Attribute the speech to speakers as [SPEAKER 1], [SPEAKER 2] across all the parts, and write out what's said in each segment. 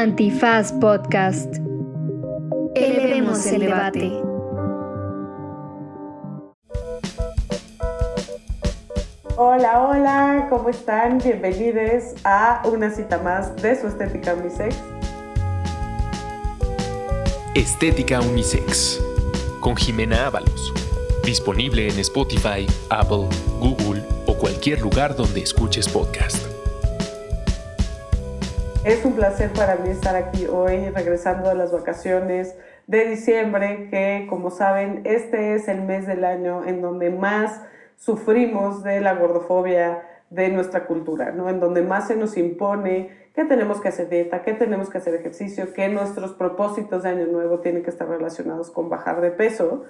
[SPEAKER 1] Antifaz Podcast. Elevemos el debate.
[SPEAKER 2] Hola, hola, ¿cómo están? Bienvenidos a una cita más de su Estética Unisex.
[SPEAKER 3] Estética Unisex con Jimena Ábalos. Disponible en Spotify, Apple, Google o cualquier lugar donde escuches podcast.
[SPEAKER 2] Es un placer para mí estar aquí hoy, regresando a las vacaciones de diciembre, que como saben, este es el mes del año en donde más sufrimos de la gordofobia de nuestra cultura, ¿no? En donde más se nos impone que tenemos que hacer dieta, que tenemos que hacer ejercicio, que nuestros propósitos de año nuevo tienen que estar relacionados con bajar de peso.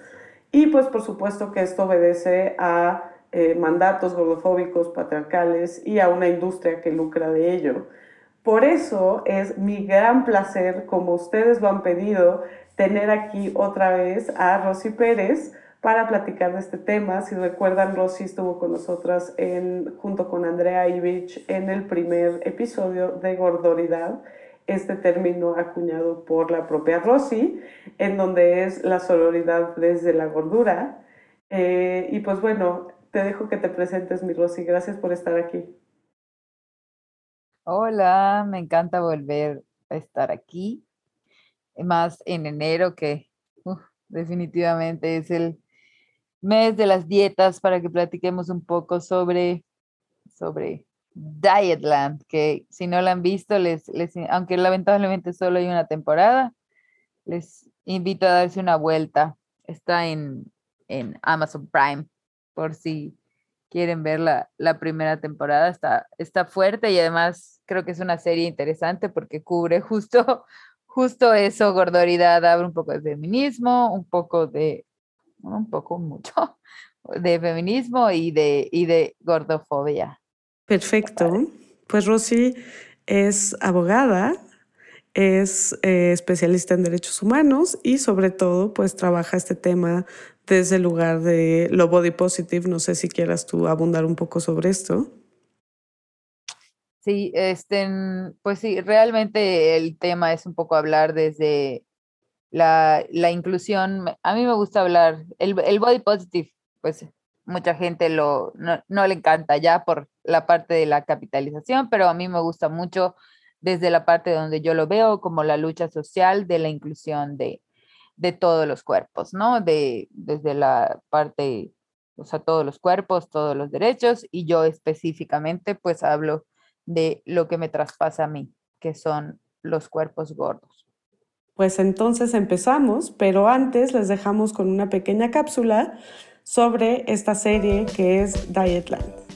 [SPEAKER 2] Y pues por supuesto que esto obedece a eh, mandatos gordofóbicos, patriarcales y a una industria que lucra de ello. Por eso es mi gran placer, como ustedes lo han pedido, tener aquí otra vez a Rosy Pérez para platicar de este tema. Si recuerdan, Rosy estuvo con nosotras en, junto con Andrea Ivich en el primer episodio de Gordoridad, este término acuñado por la propia Rosy, en donde es la sororidad desde la gordura. Eh, y pues bueno, te dejo que te presentes, mi Rosy. Gracias por estar aquí.
[SPEAKER 4] Hola, me encanta volver a estar aquí, más en enero que definitivamente es el mes de las dietas para que platiquemos un poco sobre, sobre Dietland, que si no la han visto, les, les, aunque lamentablemente solo hay una temporada, les invito a darse una vuelta. Está en, en Amazon Prime, por si quieren ver la, la, primera temporada, está, está fuerte y además creo que es una serie interesante porque cubre justo, justo eso, gordoridad, habla un poco de feminismo, un poco de, un poco mucho, de feminismo y de, y de gordofobia.
[SPEAKER 2] Perfecto. Pues Rosy es abogada, es eh, especialista en derechos humanos y sobre todo pues trabaja este tema desde el lugar de lo body positive. No sé si quieras tú abundar un poco sobre esto.
[SPEAKER 4] Sí, este, pues sí, realmente el tema es un poco hablar desde la, la inclusión. A mí me gusta hablar, el, el body positive, pues mucha gente lo, no, no, le encanta ya por la parte de la capitalización, pero a mí me gusta mucho desde la parte donde yo lo veo como la lucha social de la inclusión de, de todos los cuerpos, ¿no? De, desde la parte, o sea, todos los cuerpos, todos los derechos, y yo específicamente pues hablo de lo que me traspasa a mí, que son los cuerpos gordos.
[SPEAKER 2] Pues entonces empezamos, pero antes les dejamos con una pequeña cápsula sobre esta serie que es Dietland.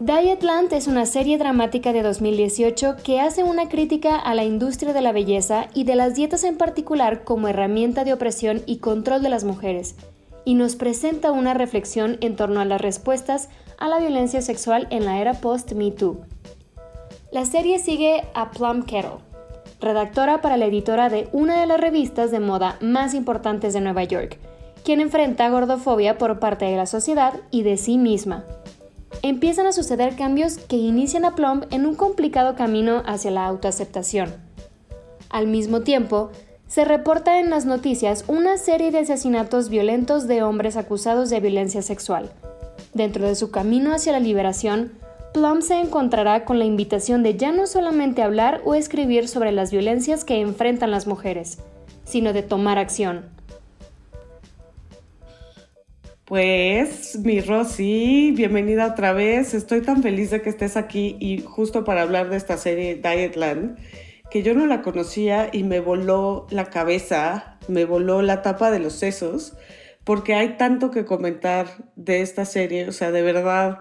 [SPEAKER 1] Dietland es una serie dramática de 2018 que hace una crítica a la industria de la belleza y de las dietas en particular como herramienta de opresión y control de las mujeres, y nos presenta una reflexión en torno a las respuestas a la violencia sexual en la era post-Me Too. La serie sigue a Plum Kettle, redactora para la editora de una de las revistas de moda más importantes de Nueva York, quien enfrenta gordofobia por parte de la sociedad y de sí misma empiezan a suceder cambios que inician a Plum en un complicado camino hacia la autoaceptación. Al mismo tiempo, se reporta en las noticias una serie de asesinatos violentos de hombres acusados de violencia sexual. Dentro de su camino hacia la liberación, Plum se encontrará con la invitación de ya no solamente hablar o escribir sobre las violencias que enfrentan las mujeres, sino de tomar acción.
[SPEAKER 2] Pues, mi Rosy, bienvenida otra vez. Estoy tan feliz de que estés aquí y justo para hablar de esta serie Dietland, que yo no la conocía y me voló la cabeza, me voló la tapa de los sesos, porque hay tanto que comentar de esta serie, o sea, de verdad,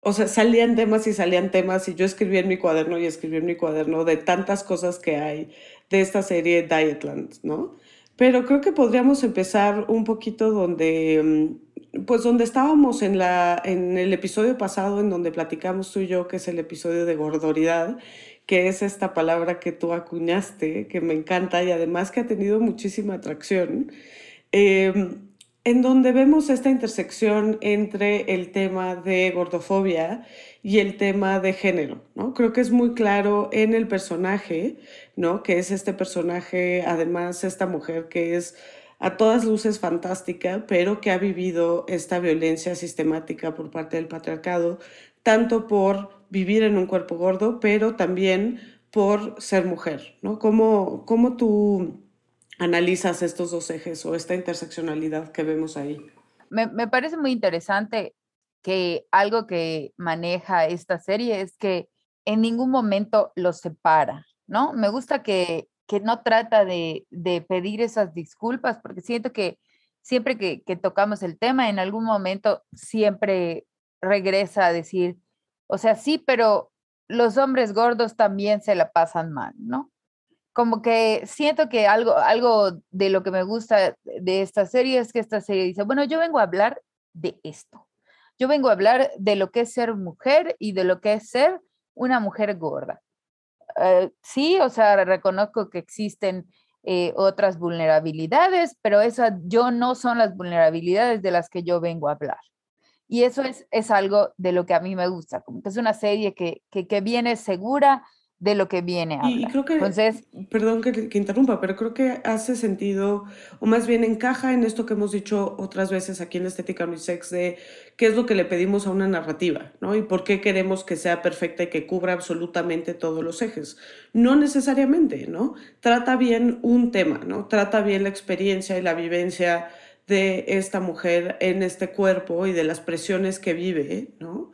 [SPEAKER 2] o sea, salían temas y salían temas y yo escribí en mi cuaderno y escribí en mi cuaderno de tantas cosas que hay de esta serie Dietland, ¿no? Pero creo que podríamos empezar un poquito donde mm, pues donde estábamos en, la, en el episodio pasado, en donde platicamos tú y yo, que es el episodio de gordoridad, que es esta palabra que tú acuñaste, que me encanta y además que ha tenido muchísima atracción. Em, en donde vemos esta intersección entre el tema de gordofobia y el tema de género, ¿no? Creo que es muy claro en el personaje, ¿no? Que es este personaje, además esta mujer que es a todas luces fantástica, pero que ha vivido esta violencia sistemática por parte del patriarcado, tanto por vivir en un cuerpo gordo, pero también por ser mujer, ¿no? ¿Cómo, cómo tú analizas estos dos ejes o esta interseccionalidad que vemos ahí?
[SPEAKER 4] Me, me parece muy interesante que algo que maneja esta serie es que en ningún momento los separa, ¿no? Me gusta que que no trata de, pedir esas disculpas, porque siento que siempre que, tocamos el tema, en algún momento siempre regresa a decir, o sea, sí, pero los hombres gordos también se la pasan mal, ¿no? Como que siento que algo, algo de lo que me gusta de esta serie es que esta serie dice, bueno, yo vengo a hablar de esto. Yo vengo a hablar de lo que es ser mujer y de lo que es ser una mujer gorda. Eh, sí, o sea, reconozco que existen eh, otras vulnerabilidades, pero esas yo no son las vulnerabilidades de las que yo vengo a hablar. Y eso es, es algo de lo que a mí me gusta, como que es una serie que, que, que viene segura de lo que viene a
[SPEAKER 2] Y, creo que, Entonces, perdón que, que, interrumpa, pero creo que hace sentido, o más bien encaja en esto que hemos dicho otras veces aquí en la Estética Unisex, de qué es lo que le pedimos a una narrativa, ¿no? Y por qué queremos que sea perfecta y que cubra absolutamente todos los ejes. No necesariamente, ¿no? Trata bien un tema, ¿no? Trata bien la experiencia y la vivencia de esta mujer en este cuerpo y de las presiones que vive, ¿no?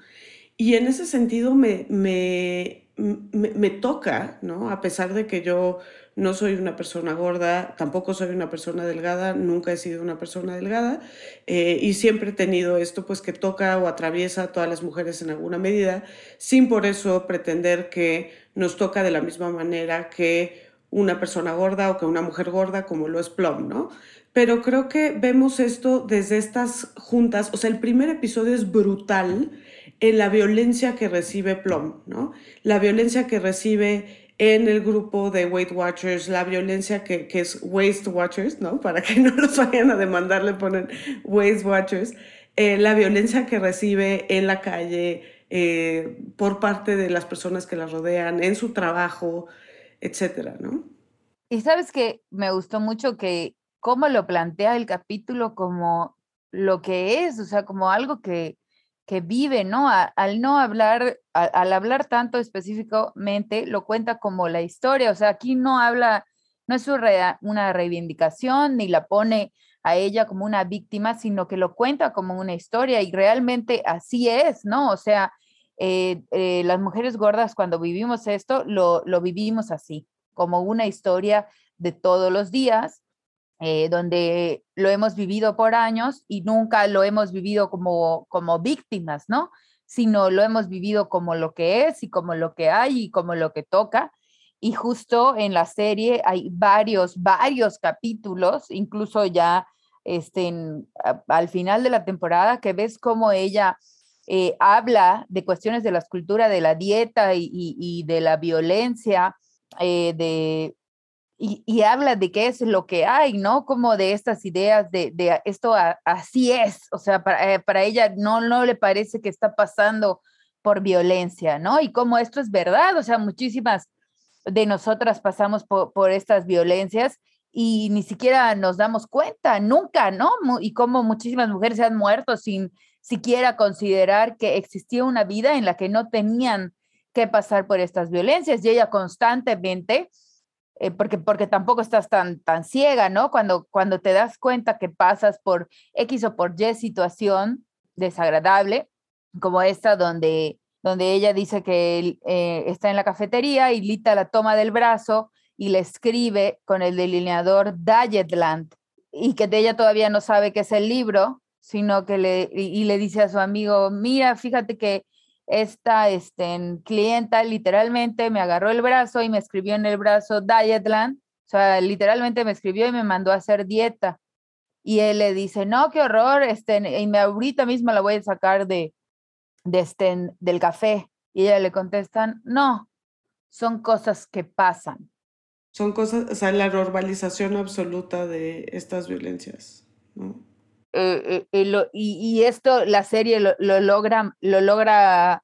[SPEAKER 2] Y en ese sentido me, me me, toca, ¿no? A pesar de que yo no soy una persona gorda, tampoco soy una persona delgada, nunca he sido una persona delgada eh, y siempre he tenido esto pues que toca o atraviesa a todas las mujeres en alguna medida, sin por eso pretender que nos toca de la misma manera que una persona gorda o que una mujer gorda como lo es Plum, ¿no? Pero creo que vemos esto desde estas juntas, o sea, el primer episodio es brutal en la violencia que recibe Plum, ¿no? La violencia que recibe en el grupo de Weight Watchers, la violencia que, que es Waste Watchers, ¿no? Para que no los vayan a demandar, le ponen Waste Watchers, eh, la violencia que recibe en la calle eh, por parte de las personas que la rodean, en su trabajo, etcétera, ¿no?
[SPEAKER 4] Y sabes que me gustó mucho que cómo lo plantea el capítulo como lo que es, o sea, como algo que, que vive, ¿no? al no hablar, al hablar tanto específicamente, lo cuenta como la historia, o sea, aquí no habla, no es una reivindicación ni la pone a ella como una víctima, sino que lo cuenta como una historia y realmente así es, ¿no? O sea, eh, eh, las mujeres gordas cuando vivimos esto, lo, lo vivimos así, como una historia de todos los días eh, donde lo hemos vivido por años y nunca lo hemos vivido como, como víctimas, ¿no? Sino lo hemos vivido como lo que es y como lo que hay y como lo que toca. Y justo en la serie hay varios, varios capítulos, incluso ya este, al final de la temporada, que ves cómo ella eh, habla de cuestiones de la escultura, de la dieta y, de la violencia, eh, de, y, habla de qué es lo que hay, ¿no? Como de estas ideas de, de esto así es, o sea, para, eh, para, ella no, no le parece que está pasando por violencia, ¿no? Y como esto es verdad, o sea, muchísimas de nosotras pasamos por, por estas violencias y ni siquiera nos damos cuenta, nunca, ¿no? Y como muchísimas mujeres se han muerto sin siquiera considerar que existía una vida en la que no tenían que pasar por estas violencias y ella constantemente eh, porque, porque tampoco estás tan, tan ciega, ¿no? Cuando, cuando te das cuenta que pasas por X o por Y situación desagradable, como esta donde, donde ella dice que eh, está en la cafetería y Lita la toma del brazo y le escribe con el delineador Dietland y que ella todavía no sabe qué es el libro, sino que le, y le dice a su amigo, mira, fíjate que esta este, clienta literalmente me agarró el brazo y me escribió en el brazo Dietland, o sea, literalmente me escribió y me mandó a hacer dieta. Y él le dice, no, qué horror, este, y me ahorita mismo la voy a sacar de, de este, del café. Y ella le contestan, no, son cosas que pasan.
[SPEAKER 2] Son cosas, o sea, la normalización absoluta de estas violencias, ¿no?
[SPEAKER 4] Eh, eh, y, esto la serie lo, logra, lo logra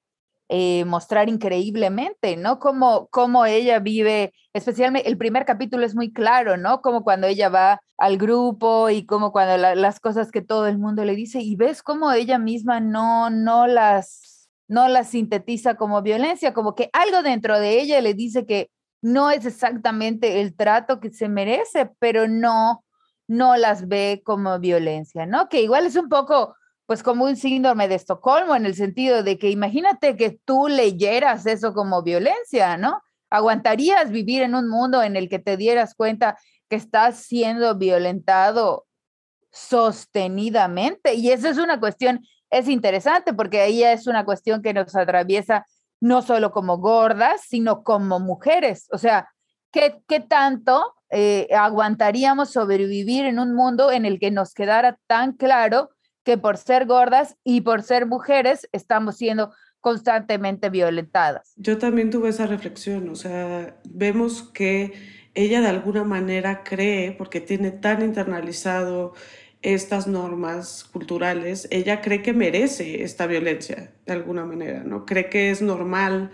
[SPEAKER 4] mostrar increíblemente, ¿no? Como, como ella vive, especialmente el primer capítulo es muy claro, ¿no? Como cuando ella va al grupo y como cuando las cosas que todo el mundo le dice y ves como ella misma no, no las, no las sintetiza como violencia, como que algo dentro de ella le dice que no es exactamente el trato que se merece, pero no, no las ve como violencia, ¿no? Que igual es un poco, pues como un síndrome de Estocolmo en el sentido de que imagínate que tú leyeras eso como violencia, ¿no? ¿Aguantarías vivir en un mundo en el que te dieras cuenta que estás siendo violentado sostenidamente? Y eso es una cuestión, es interesante porque ahí es una cuestión que nos atraviesa no solo como gordas, sino como mujeres. O sea, ¿qué, qué tanto eh, aguantaríamos sobrevivir en un mundo en el que nos quedara tan claro que por ser gordas y por ser mujeres estamos siendo constantemente violentadas?
[SPEAKER 2] Yo también tuve esa reflexión, o sea, vemos que ella de alguna manera cree, porque tiene tan internalizado estas normas culturales, ella cree que merece esta violencia de alguna manera, ¿no? Cree que es normal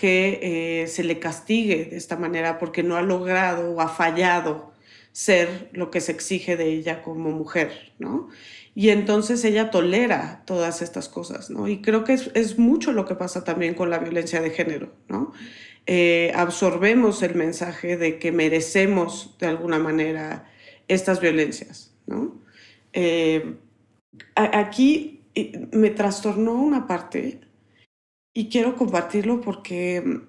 [SPEAKER 2] que eh, se le castigue de esta manera porque no ha logrado o ha fallado ser lo que se exige de ella como mujer, ¿no? Y entonces ella tolera todas estas cosas, ¿no? Y creo que es, mucho lo que pasa también con la violencia de género, ¿no? Eh, absorbemos el mensaje de que merecemos de alguna manera estas violencias, ¿no? Eh, aquí me trastornó una parte y quiero compartirlo porque,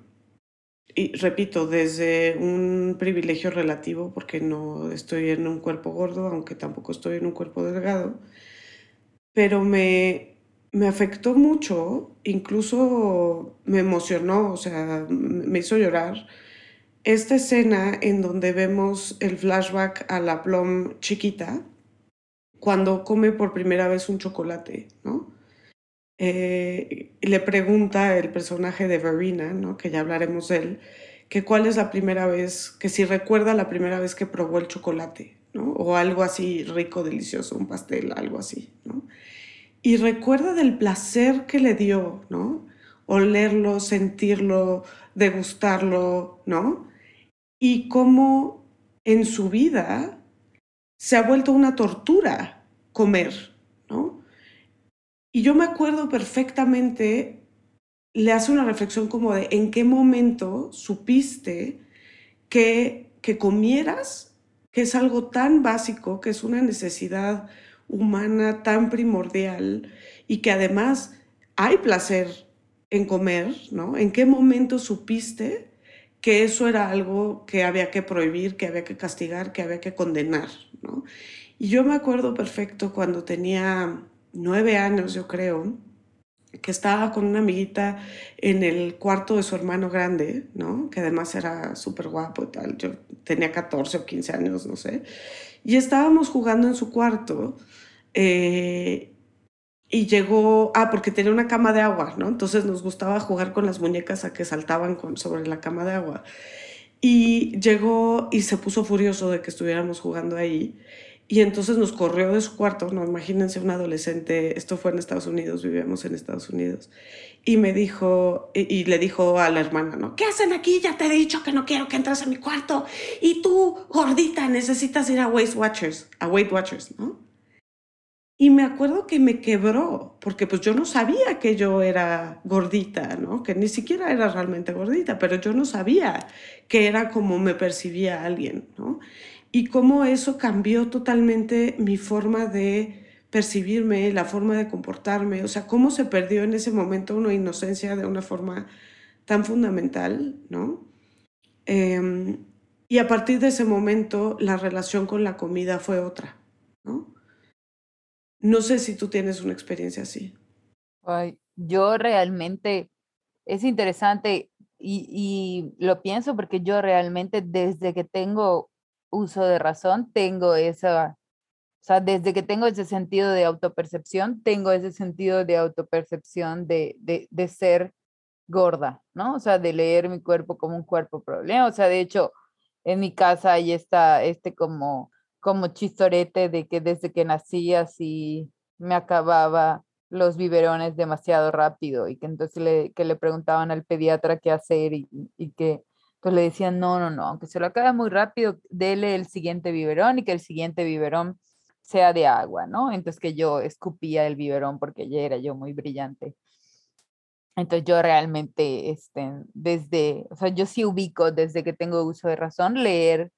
[SPEAKER 2] y repito, desde un privilegio relativo, porque no estoy en un cuerpo gordo, aunque tampoco estoy en un cuerpo delgado, pero me, me afectó mucho, incluso me emocionó, o sea, me hizo llorar esta escena en donde vemos el flashback a la plom chiquita cuando come por primera vez un chocolate, ¿no? Eh, le pregunta el personaje de Verena, ¿no? que ya hablaremos de él, que cuál es la primera vez, que si recuerda la primera vez que probó el chocolate, ¿no? o algo así rico, delicioso, un pastel, algo así. ¿no? Y recuerda del placer que le dio, ¿no? olerlo, sentirlo, degustarlo, ¿no? Y cómo en su vida se ha vuelto una tortura comer, ¿no? Y yo me acuerdo perfectamente, le hace una reflexión como de en qué momento supiste que, que comieras, que es algo tan básico, que es una necesidad humana tan primordial y que además hay placer en comer, ¿no? ¿En qué momento supiste que eso era algo que había que prohibir, que había que castigar, que había que condenar, ¿no? Y yo me acuerdo perfecto cuando tenía nueve años, yo creo, que estaba con una amiguita en el cuarto de su hermano grande, ¿no? Que además era súper guapo y tal. Yo tenía 14 o 15 años, no sé. Y estábamos jugando en su cuarto eh, y llegó, ah, porque tenía una cama de agua, ¿no? Entonces nos gustaba jugar con las muñecas a que saltaban sobre la cama de agua. Y llegó y se puso furioso de que estuviéramos jugando ahí. Y entonces nos corrió de su cuarto, no, imagínense un adolescente, esto fue en Estados Unidos, vivíamos en Estados Unidos, y me dijo, y, le dijo a la hermana, ¿no? ¿Qué hacen aquí? Ya te he dicho que no quiero que entres a mi cuarto, y tú, gordita, necesitas ir a Weight Watchers, a Weight Watchers, ¿no? Y me acuerdo que me quebró, porque pues yo no sabía que yo era gordita, ¿no? Que ni siquiera era realmente gordita, pero yo no sabía que era como me percibía alguien, ¿no? Y cómo eso cambió totalmente mi forma de percibirme, la forma de comportarme, o sea, cómo se perdió en ese momento una inocencia de una forma tan fundamental, ¿no? Em, y a partir de ese momento la relación con la comida fue otra, ¿no? No sé si tú tienes una experiencia así.
[SPEAKER 4] Ay, yo realmente, es interesante y, lo pienso porque yo realmente desde que tengo uso de razón, tengo esa, o sea, desde que tengo ese sentido de autopercepción, tengo ese sentido de autopercepción de, de, de ser gorda, ¿no? O sea, de leer mi cuerpo como un cuerpo problema. O sea, de hecho, en mi casa hay esta, este como como chistorete de que desde que nací así me acababa los biberones demasiado rápido y que entonces le, que le preguntaban al pediatra qué hacer y, y que pues le decían, no, no, no, aunque se lo acabe muy rápido, dele el siguiente biberón y que el siguiente biberón sea de agua, ¿no? Entonces que yo escupía el biberón porque ya era yo muy brillante. Entonces yo realmente, este, desde, o sea, yo sí ubico desde que tengo uso de razón leer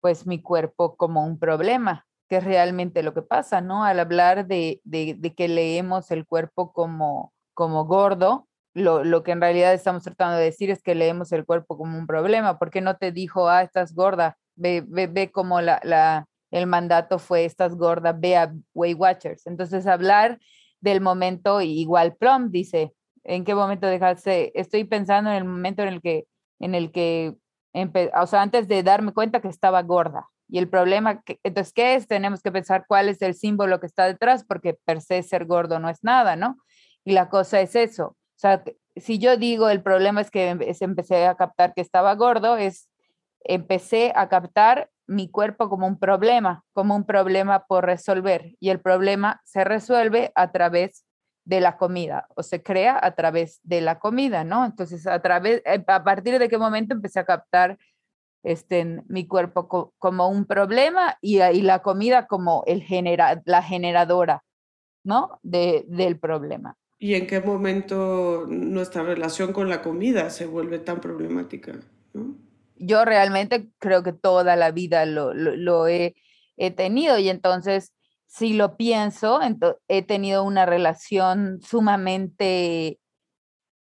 [SPEAKER 4] pues mi cuerpo como un problema, que es realmente lo que pasa, ¿no? Al hablar de, de, de que leemos el cuerpo como, como gordo, lo, lo, que en realidad estamos tratando de decir es que leemos el cuerpo como un problema. ¿Por qué no te dijo, ah, estás gorda? Ve, ve, ve cómo la, la, el mandato fue, estás gorda, ve a Weight Watchers. Entonces, hablar del momento, igual Plum dice, ¿en qué momento dejarse? Estoy pensando en el momento en el que, en el que, o sea, antes de darme cuenta que estaba gorda. Y el problema, que, entonces, ¿qué es? Tenemos que pensar cuál es el símbolo que está detrás, porque per se ser gordo no es nada, ¿no? Y la cosa es eso. O sea, si yo digo el problema es que empecé a captar que estaba gordo, es empecé a captar mi cuerpo como un problema, como un problema por resolver. Y el problema se resuelve a través de la comida o se crea a través de la comida, ¿no? Entonces, a través, eh, a partir de qué momento empecé a captar este, mi cuerpo como un problema y, y, la comida como el genera, la generadora, ¿no? De, del problema.
[SPEAKER 2] ¿Y en qué momento nuestra relación con la comida se vuelve tan problemática? ¿no?
[SPEAKER 4] Yo realmente creo que toda la vida lo, he, tenido y entonces si lo pienso, he tenido una relación sumamente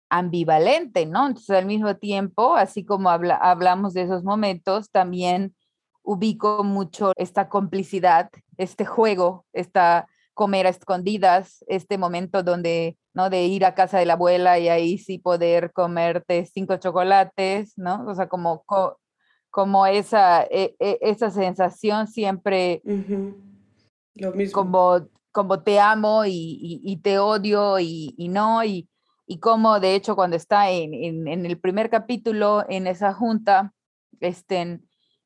[SPEAKER 4] ambivalente, ¿no? Entonces, al mismo tiempo, así como habla, hablamos de esos momentos, también ubico mucho esta complicidad, este juego, esta comer a escondidas, este momento donde, ¿no? De ir a casa de la abuela y ahí sí poder comerte cinco chocolates, ¿no? O sea, como, como esa, e, e, esa sensación siempre... Uh -huh
[SPEAKER 2] lo mismo.
[SPEAKER 4] Como, como te amo y, y, y te odio y, y no, y, y como de hecho cuando está en, en, en, el primer capítulo, en esa junta, este,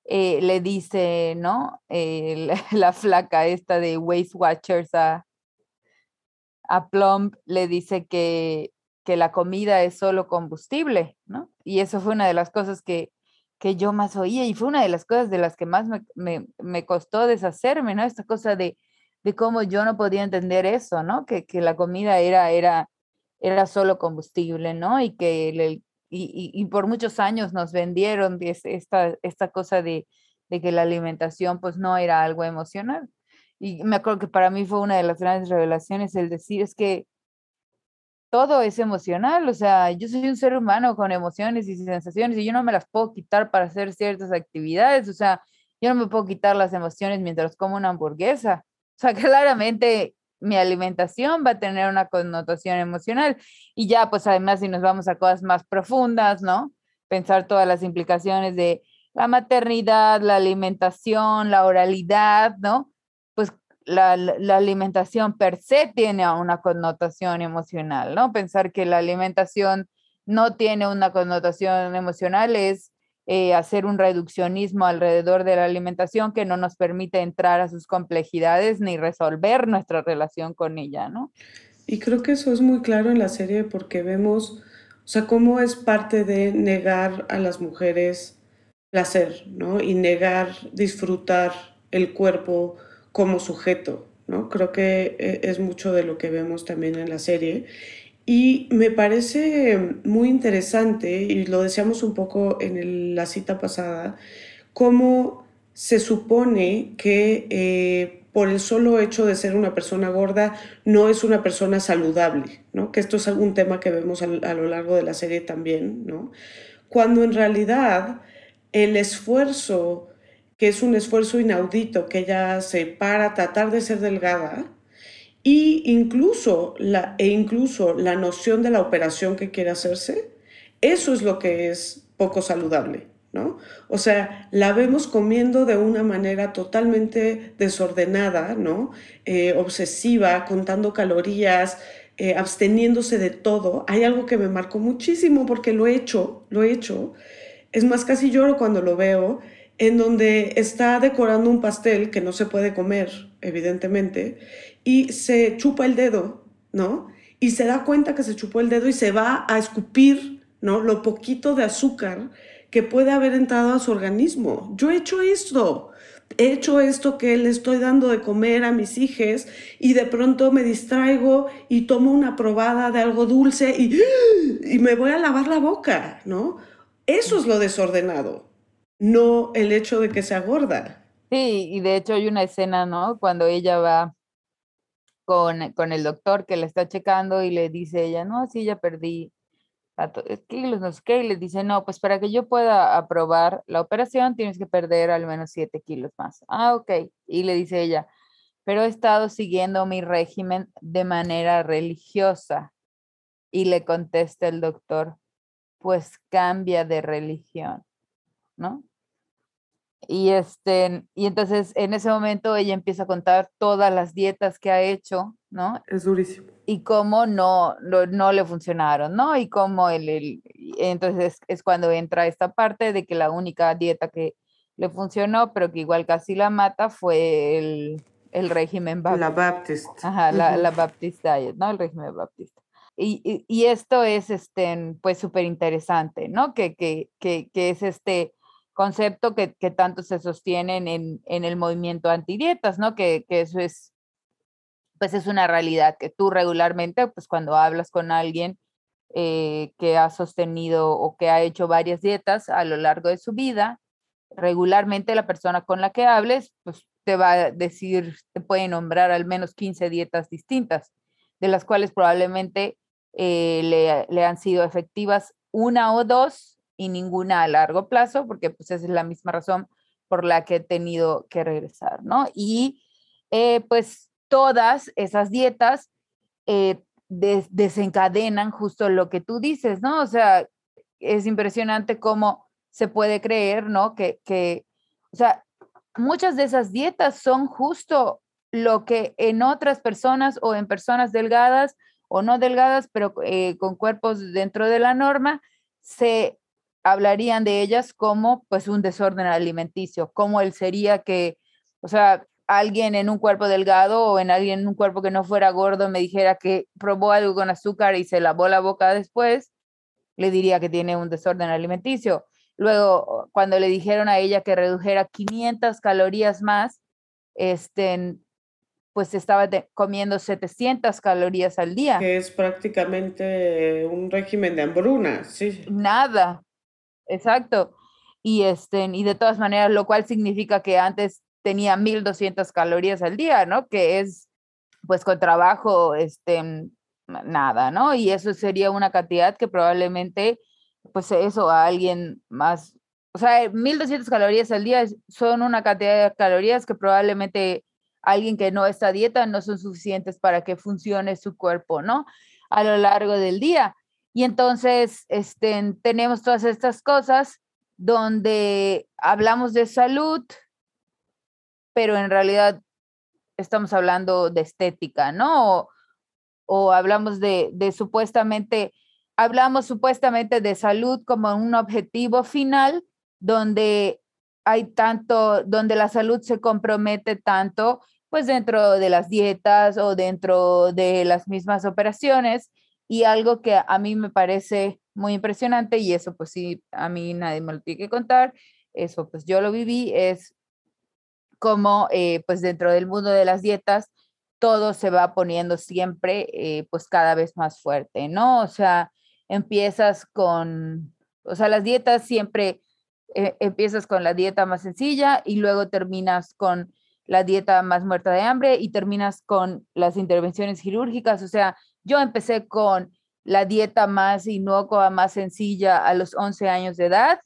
[SPEAKER 4] eh, le dice, ¿no? La, la, flaca esta de Waste Watchers a, a Plum, le dice que, que la comida es solo combustible, ¿no? Y eso fue una de las cosas que, que yo más oía y fue una de las cosas de las que más me, me, me costó deshacerme, ¿no? Esta cosa de, de, cómo yo no podía entender eso, ¿no? Que, que la comida era, era, era solo combustible, ¿no? Y que el, y, y, por muchos años nos vendieron esta, esta cosa de, de que la alimentación pues no era algo emocional. Y me acuerdo que para mí fue una de las grandes revelaciones el decir es que todo es emocional, o sea, yo soy un ser humano con emociones y sensaciones y yo no me las puedo quitar para hacer ciertas actividades, o sea, yo no me puedo quitar las emociones mientras como una hamburguesa. O sea, claramente mi alimentación va a tener una connotación emocional y ya, pues además si nos vamos a cosas más profundas, ¿no? Pensar todas las implicaciones de la maternidad, la alimentación, la oralidad, ¿no? la, la, alimentación per se tiene una connotación emocional, ¿no? Pensar que la alimentación no tiene una connotación emocional es eh, hacer un reduccionismo alrededor de la alimentación que no nos permite entrar a sus complejidades ni resolver nuestra relación con ella, ¿no?
[SPEAKER 2] Y creo que eso es muy claro en la serie porque vemos, o sea, cómo es parte de negar a las mujeres placer, ¿no? Y negar disfrutar el cuerpo como sujeto, ¿no? Creo que eh, es mucho de lo que vemos también en la serie. Y me parece muy interesante, y lo decíamos un poco en la cita pasada, cómo se supone que eh, por el solo hecho de ser una persona gorda no es una persona saludable, ¿no? Que esto es algún tema que vemos a, a lo largo de la serie también, ¿no? Cuando en realidad el esfuerzo que es un esfuerzo inaudito que ella hace para tratar de ser delgada y incluso la, e incluso la noción de la operación que quiere hacerse, eso es lo que es poco saludable, ¿no? O sea, la vemos comiendo de una manera totalmente desordenada, ¿no? Eh, obsesiva, contando calorías, eh, absteniéndose de todo. Hay algo que me marcó muchísimo porque lo he hecho, lo he hecho. Es más, casi lloro cuando lo veo en donde está decorando un pastel que no se puede comer, evidentemente, y se chupa el dedo, ¿no? Y se da cuenta que se chupó el dedo y se va a escupir, ¿no? Lo poquito de azúcar que puede haber entrado a su organismo. Yo he hecho esto, he hecho esto que le estoy dando de comer a mis hijos y de pronto me distraigo y tomo una probada de algo dulce y, me voy a lavar la boca, ¿no? Eso es lo desordenado no el hecho de que sea gorda.
[SPEAKER 4] Sí, y de hecho hay una escena, ¿no? Cuando ella va con, con el doctor que le está checando y le dice ella, no, sí, ya perdí kilos, no sé qué, y le dice, no, pues para que yo pueda aprobar la operación tienes que perder al menos 7 kilos más. Ah, ok. Y le dice ella, pero he estado siguiendo mi régimen de manera religiosa. Y le contesta el doctor, pues cambia de religión. ¿no? Y, este, y entonces en ese momento ella empieza a contar todas las dietas que ha hecho, ¿no?
[SPEAKER 2] Es durísimo.
[SPEAKER 4] Y cómo no, no, le funcionaron, ¿no? Y cómo el, entonces es cuando entra esta parte de que la única dieta que le funcionó, pero que igual casi la mata, fue el, el régimen
[SPEAKER 2] Baptist. La Baptist.
[SPEAKER 4] Ajá, la, la Baptist Diet, ¿no? El régimen Baptist. Y, y, esto es, este, pues, súper interesante, ¿no? Que, que, que, que, es este, concepto que, tanto se sostienen en, el movimiento antidietas, ¿no? Que, eso es, pues es una realidad, que tú regularmente, pues cuando hablas con alguien eh, que ha sostenido o que ha hecho varias dietas a lo largo de su vida, regularmente la persona con la que hables, pues te va a decir, te puede nombrar al menos 15 dietas distintas, de las cuales probablemente eh, le, le han sido efectivas una o dos y ninguna a largo plazo, porque pues esa es la misma razón por la que he tenido que regresar, ¿no? Y eh, pues todas esas dietas eh, desencadenan justo lo que tú dices, ¿no? O sea, es impresionante cómo se puede creer, ¿no? Que, que, o sea, muchas de esas dietas son justo lo que en otras personas o en personas delgadas o no delgadas, pero eh, con cuerpos dentro de la norma, se hablarían de ellas como pues un desorden alimenticio, como él sería que, o sea, alguien en un cuerpo delgado o en alguien en un cuerpo que no fuera gordo me dijera que probó algo con azúcar y se lavó la boca después, le diría que tiene un desorden alimenticio. Luego, cuando le dijeron a ella que redujera 500 calorías más, este, pues estaba comiendo 700 calorías al día.
[SPEAKER 2] Que es prácticamente un régimen de hambruna, sí.
[SPEAKER 4] Nada, Exacto. Y, este, y de todas maneras, lo cual significa que antes tenía 1200 calorías al día, ¿no? Que es, pues con trabajo, este, nada, ¿no? Y eso sería una cantidad que probablemente, pues eso a alguien más, o sea, 1200 calorías al día son una cantidad de calorías que probablemente alguien que no está dieta no son suficientes para que funcione su cuerpo, ¿no? A lo largo del día. Y entonces este, tenemos todas estas cosas donde hablamos de salud, pero en realidad estamos hablando de estética, ¿no? O, hablamos de, supuestamente, hablamos supuestamente de salud como un objetivo final donde hay tanto, donde la salud se compromete tanto, pues dentro de las dietas o dentro de las mismas operaciones y algo que a mí me parece muy impresionante, y eso pues sí, a mí nadie me lo tiene que contar, eso pues yo lo viví, es como eh, pues dentro del mundo de las dietas todo se va poniendo siempre eh, pues cada vez más fuerte, ¿no? O sea, empiezas con, o sea, las dietas siempre eh, empiezas con la dieta más sencilla y luego terminas con la dieta más muerta de hambre y terminas con las intervenciones quirúrgicas, o sea, yo empecé con la dieta más inocua, más sencilla a los 11 años de edad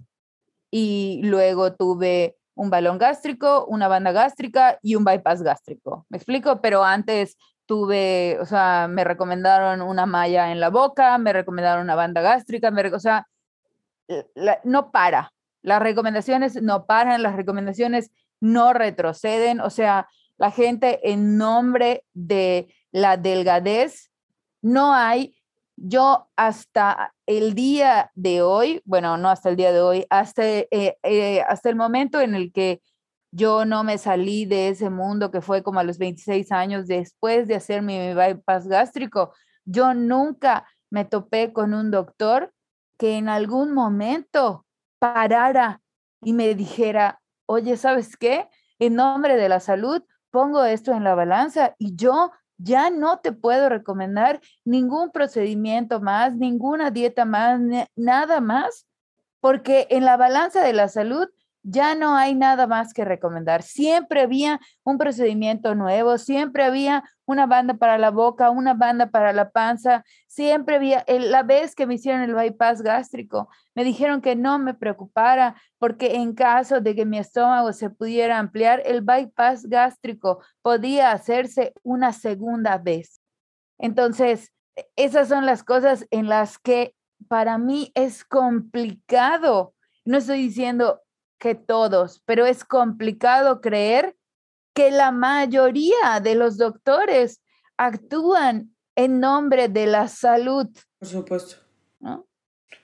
[SPEAKER 4] y luego tuve un balón gástrico, una banda gástrica y un bypass gástrico. ¿Me explico? Pero antes tuve, o sea, me recomendaron una malla en la boca, me recomendaron una banda gástrica, me, o sea, no para. Las recomendaciones no paran, las recomendaciones no retroceden, o sea, la gente en nombre de la delgadez no hay yo hasta el día de hoy, bueno, no hasta el día de hoy, hasta, eh, eh, hasta el momento en el que yo no me salí de ese mundo que fue como a los 26 años después de hacer mi bypass gástrico, yo nunca me topé con un doctor que en algún momento parara y me dijera, oye, ¿sabes qué? En nombre de la salud, pongo esto en la balanza y yo ya no te puedo recomendar ningún procedimiento más, ninguna dieta más, nada más, porque en la balanza de la salud ya no hay nada más que recomendar. Siempre había un procedimiento nuevo, siempre había una banda para la boca, una banda para la panza, siempre había, la vez que me hicieron el bypass gástrico, me dijeron que no me preocupara porque en caso de que mi estómago se pudiera ampliar, el bypass gástrico podía hacerse una segunda vez. Entonces, e, esas son las cosas en las que para mí es complicado. No estoy diciendo que todos, pero es complicado creer que la mayoría de los doctores actúan en nombre de la salud.
[SPEAKER 2] Por supuesto.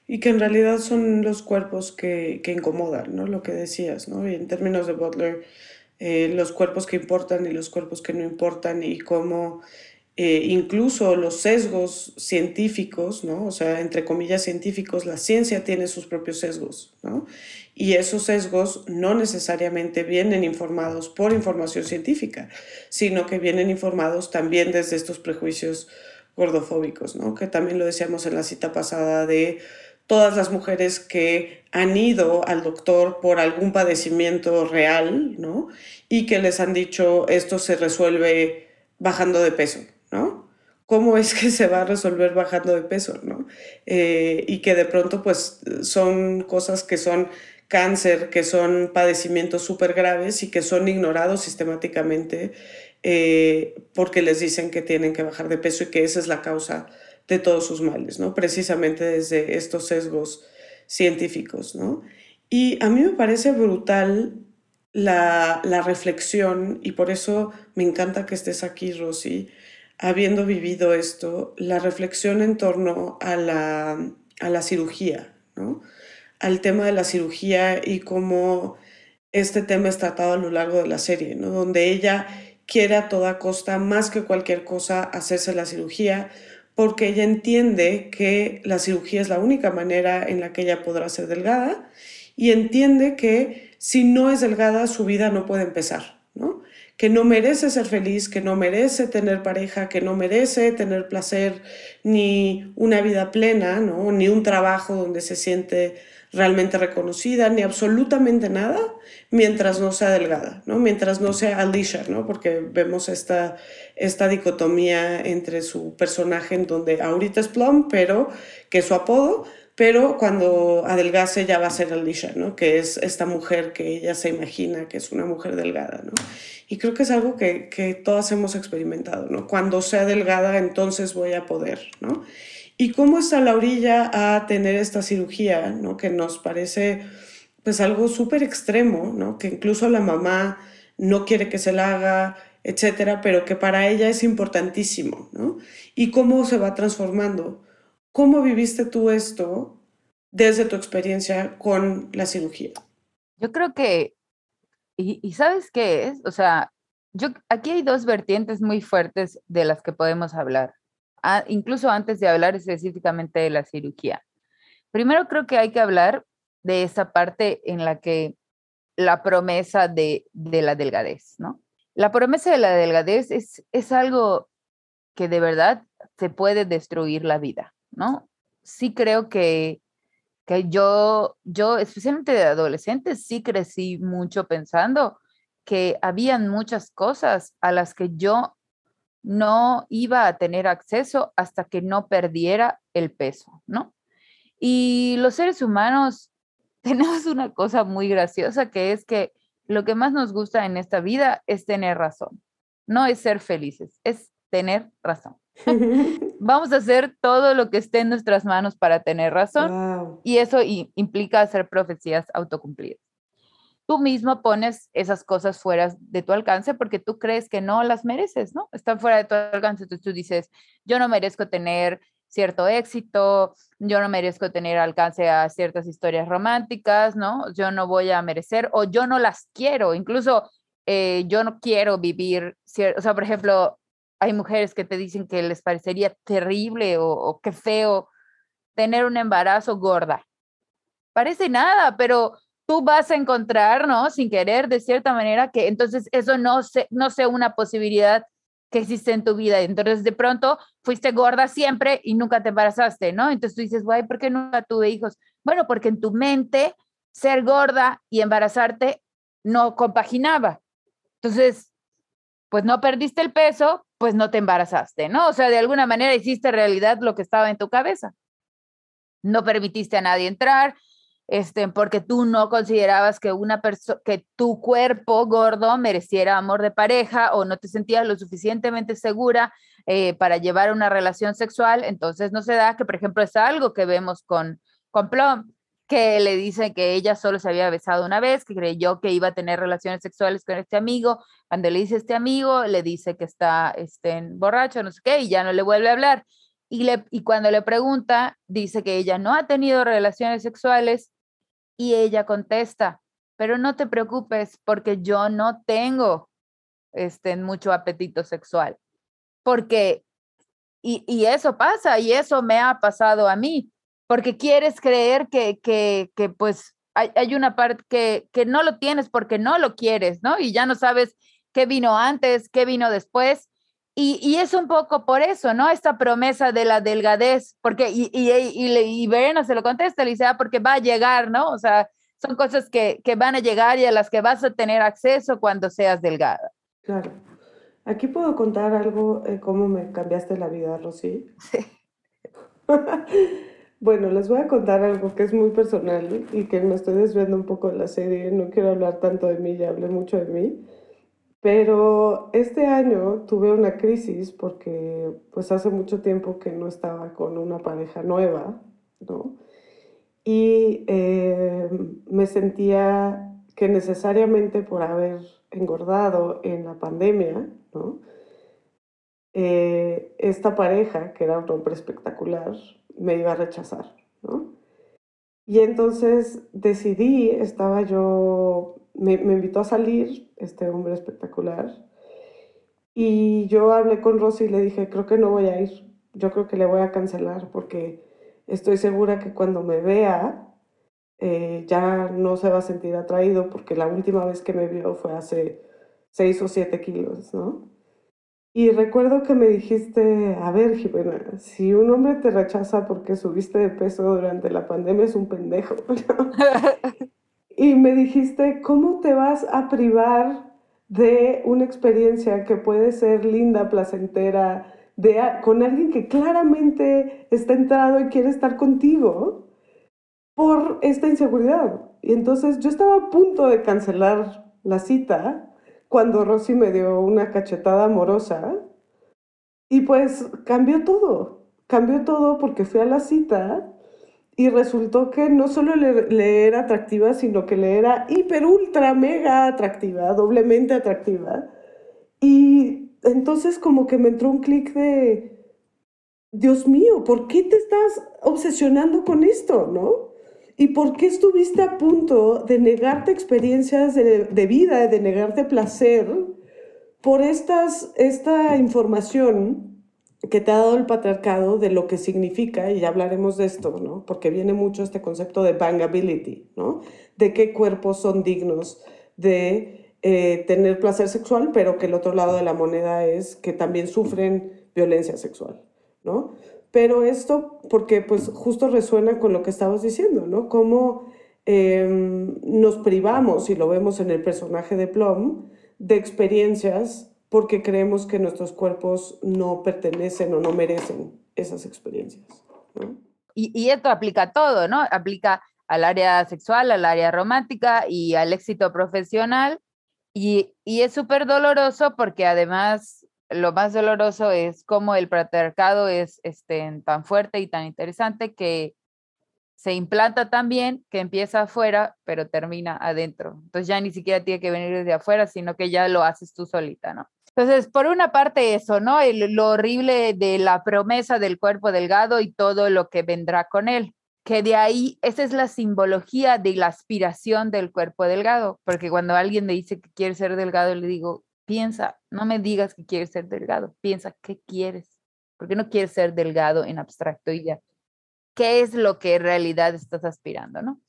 [SPEAKER 2] Y que en realidad son los cuerpos que, que, incomodan, ¿no? Lo que decías, ¿no? Y en términos de Butler, eh, los cuerpos que importan y los cuerpos que no importan y cómo eh, incluso los sesgos científicos, ¿no? O sea, entre comillas científicos, la ciencia tiene sus propios sesgos, ¿no? Y esos sesgos no necesariamente vienen informados por información científica, sino que vienen informados también desde estos prejuicios gordofóbicos, ¿no? Que también lo decíamos en la cita pasada de todas las mujeres que han ido al doctor por algún padecimiento real, ¿no? Y que les han dicho esto se resuelve bajando de peso, ¿no? ¿Cómo es que se va a resolver bajando de peso, ¿no? Eh, y que de pronto, pues, son cosas que son cáncer, que son padecimientos súper graves y que son ignorados sistemáticamente eh, porque les dicen que tienen que bajar de peso y que esa es la causa de todos sus males, ¿no? Precisamente desde estos sesgos científicos, ¿no? Y a mí me parece brutal la, la reflexión y por eso me encanta que estés aquí, Rosy, habiendo vivido esto, la reflexión en torno a la, a la cirugía, ¿no? Al tema de la cirugía y cómo este tema es tratado a lo largo de la serie, ¿no? donde ella quiere a toda costa, más que cualquier cosa, hacerse la cirugía, porque ella entiende que la cirugía es la única manera en la que ella podrá ser delgada y entiende que si no es delgada, su vida no puede empezar, ¿no? que no merece ser feliz, que no merece tener pareja, que no merece tener placer, ni una vida plena, ¿no? ni un trabajo donde se siente realmente reconocida, ni absolutamente nada, mientras no sea delgada, ¿no? mientras no sea Alicia, ¿no? porque vemos esta, esta dicotomía entre su personaje en donde ahorita es Plum, pero que es su apodo, pero cuando adelgace ya va a ser Alicia, ¿no? que es esta mujer que ella se imagina que es una mujer delgada. ¿no? Y creo que es algo que, que todas hemos experimentado, ¿no? Cuando sea delgada, entonces voy a poder, ¿no? Y cómo está la orilla a tener esta cirugía, ¿no? Que nos parece pues algo súper extremo, ¿no? Que incluso la mamá no quiere que se la haga, etcétera, pero que para ella es importantísimo, ¿no? Y cómo se va transformando. ¿Cómo viviste tú esto desde tu experiencia con la cirugía?
[SPEAKER 4] Yo creo que y, sabes qué es, o sea, yo, aquí hay dos vertientes muy fuertes de las que podemos hablar, incluso antes de hablar específicamente de la cirugía. Primero creo que hay que hablar de esa parte en la que la promesa de, de la delgadez, ¿no? La promesa de la delgadez es, es algo que de verdad se puede destruir la vida, ¿no? Sí creo que que yo, yo especialmente de adolescentes, sí crecí mucho pensando que habían muchas cosas a las que yo no iba a tener acceso hasta que no perdiera el peso, ¿no? Y los seres humanos tenemos una cosa muy graciosa que es que lo que más nos gusta en esta vida es tener razón, no es ser felices, es tener razón. Vamos a hacer todo lo que esté en nuestras manos para tener razón y eso implica hacer profecías autocumplidas. Tú mismo pones esas cosas fuera de tu alcance porque tú crees que no las mereces, ¿no? Están fuera de tu alcance. Entonces tú dices, yo no merezco tener cierto éxito, yo no merezco tener alcance a ciertas historias románticas, ¿no? Yo no voy a merecer o yo no las quiero, incluso eh, yo no quiero vivir, o sea, por ejemplo, hay mujeres que te dicen que les parecería terrible o, o qué feo tener un embarazo gorda. Parece nada, pero tú vas a encontrar, ¿no? Sin querer, de cierta manera, que entonces eso no, se, no sea una posibilidad que existe en tu vida. Entonces, de pronto, fuiste gorda siempre y nunca te embarazaste, ¿no? Entonces tú dices, guay, ¿por qué nunca tuve hijos? Bueno, porque en tu mente ser gorda y embarazarte no compaginaba. Entonces, pues no perdiste el peso, pues no te embarazaste, ¿no? O sea, de alguna manera hiciste realidad lo que estaba en tu cabeza. No permitiste a nadie entrar, este, porque tú no considerabas que una persona, que tu cuerpo gordo mereciera amor de pareja o no te sentías lo suficientemente segura eh, para llevar una relación sexual, entonces no se da que, por ejemplo, es algo que vemos con, con Plum, que le dice que ella solo se había besado una vez, que creyó que iba a tener relaciones sexuales con este amigo. Cuando le dice este amigo, le dice que está este, borracho, no sé qué, y ya no le vuelve a hablar. Y, le, y cuando le pregunta, dice que ella no ha tenido relaciones sexuales y ella contesta, pero no te preocupes porque yo no tengo este, mucho apetito sexual. Porque, y, y eso pasa, y eso me ha pasado a mí, porque quieres creer que, que, que pues hay, hay, una parte que, que no lo tienes porque no lo quieres, ¿no? Y ya no sabes qué vino antes, qué vino después. Y, y, es un poco por eso, ¿no? Esta promesa de la delgadez, porque, y, y, y, y Verena se lo contesta, le dice, ah, porque va a llegar, ¿no? O sea, son cosas que, que, van a llegar y a las que vas a tener acceso cuando seas delgada.
[SPEAKER 2] Claro. Aquí puedo contar algo, eh, cómo me cambiaste la vida, Rosy. Sí. bueno, les voy a contar algo que es muy personal y que me estoy desviando un poco de la serie, no quiero hablar tanto de mí, ya hablé mucho de mí. Pero este año tuve una crisis porque pues hace mucho tiempo que no estaba con una pareja nueva, ¿no? Y eh, me sentía que necesariamente por haber engordado en la pandemia, ¿no? Eh, esta pareja, que era un hombre espectacular, me iba a rechazar, ¿no? Y entonces decidí, estaba yo me, me, invitó a salir, este hombre espectacular, y yo hablé con Rosy y le dije, creo que no voy a ir, yo creo que le voy a cancelar porque estoy segura que cuando me vea eh, ya no se va a sentir atraído porque la última vez que me vio fue hace seis o siete kilos, ¿no? Y recuerdo que me dijiste, a ver, Jimena, si un hombre te rechaza porque subiste de peso durante la pandemia es un pendejo. y me dijiste, ¿cómo te vas a privar de una experiencia que puede ser linda, placentera, de, con alguien que claramente está entrado y quiere estar contigo por esta inseguridad? Y entonces yo estaba a punto de cancelar la cita cuando Rosy me dio una cachetada amorosa y pues cambió todo, cambió todo porque fui a la cita y resultó que no solo le, era atractiva, sino que le era hiper, ultra, mega atractiva, doblemente atractiva. Y entonces como que me entró un clic de, Dios mío, ¿por qué te estás obsesionando con esto, no? ¿Y por qué estuviste a punto de negarte experiencias de, de vida, de negarte placer por estas, esta información que te ha dado el patriarcado de lo que significa, y ya hablaremos de esto, ¿no? Porque viene mucho este concepto de bangability, ¿no? De qué cuerpos son dignos de eh, tener placer sexual, pero que el otro lado de la moneda es que también sufren violencia sexual, ¿no? Pero esto, porque pues justo resuena con lo que estabas diciendo, ¿no? Cómo eh, nos privamos, y lo vemos en el personaje de Plum, de experiencias porque creemos que nuestros cuerpos no pertenecen o no merecen esas experiencias. ¿no?
[SPEAKER 4] Y, y, esto aplica a todo, ¿no? Aplica al área sexual, al área romántica y al éxito profesional. Y, y es súper doloroso porque además lo más doloroso es cómo el patriarcado es este, tan fuerte y tan interesante que se implanta tan bien que empieza afuera, pero termina adentro. Entonces ya ni siquiera tiene que venir desde afuera, sino que ya lo haces tú solita, ¿no? Entonces, por una parte eso, ¿no? lo horrible de la promesa del cuerpo delgado y todo lo que vendrá con él que de ahí, esa es la simbología de la aspiración del cuerpo delgado, porque cuando alguien me dice que quiere ser delgado, le digo, piensa, no me digas que quieres ser delgado, piensa qué quieres, porque no quieres ser delgado en abstracto y ya. ¿Qué es lo que en realidad estás aspirando, no?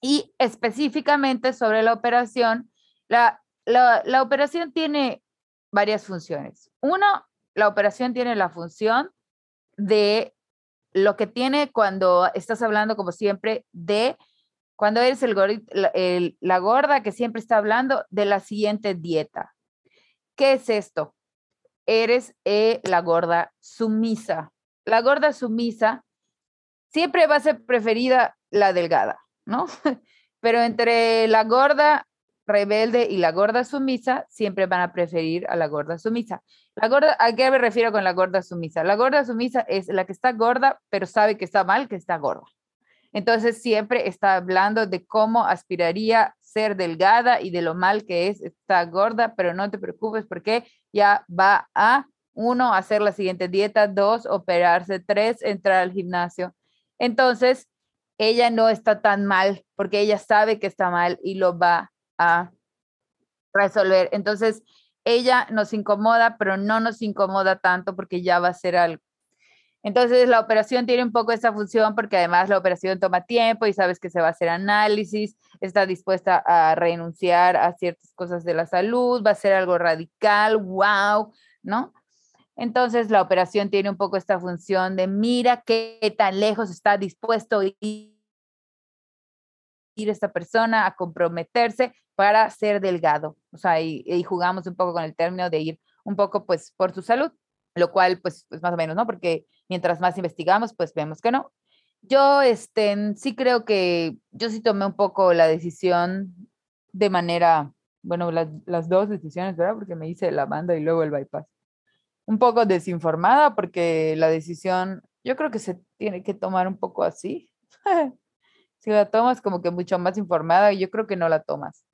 [SPEAKER 4] Y específicamente sobre la operación, la, la, la operación tiene varias funciones. Uno, la operación tiene la función de lo que tiene cuando estás hablando, como siempre, de cuando eres el, la gorda que siempre está hablando de la siguiente dieta. ¿Qué es esto? Eres eh, la gorda sumisa. La gorda sumisa siempre va a ser preferida la delgada, ¿no? Pero entre la gorda rebelde y la gorda sumisa siempre van a preferir a la gorda sumisa. La gorda, ¿a qué me refiero con la gorda sumisa? La gorda sumisa es la que está gorda, pero sabe que está mal, que está gorda. Entonces siempre está hablando de cómo aspiraría ser delgada y de lo mal que es estar gorda, pero no te preocupes porque ya va a uno hacer la siguiente dieta, dos operarse, tres entrar al gimnasio. Entonces ella no está tan mal porque ella sabe que está mal y lo va a resolver. Entonces, ella nos incomoda, pero no nos incomoda tanto porque ya va a ser algo. Entonces, la operación tiene un poco esa función porque además la operación toma tiempo y sabes que se va a hacer análisis, está dispuesta a renunciar a ciertas cosas de la salud, va a ser algo radical, wow, ¿no? Entonces, la operación tiene un poco esta función de mira qué tan lejos está dispuesto ir esta persona a comprometerse para ser delgado. O sea, y, jugamos un poco con el término de ir un poco pues por su salud, lo cual pues, pues más o menos, ¿no? Porque mientras más investigamos, pues vemos que no. Yo este, sí creo que yo sí tomé un poco la decisión de manera, bueno, las, las dos decisiones, ¿verdad? Porque me hice la banda y luego el bypass. Un poco desinformada porque la decisión, yo creo que se tiene que tomar un poco así. Si la tomas como que mucho más informada, yo creo que no la tomas.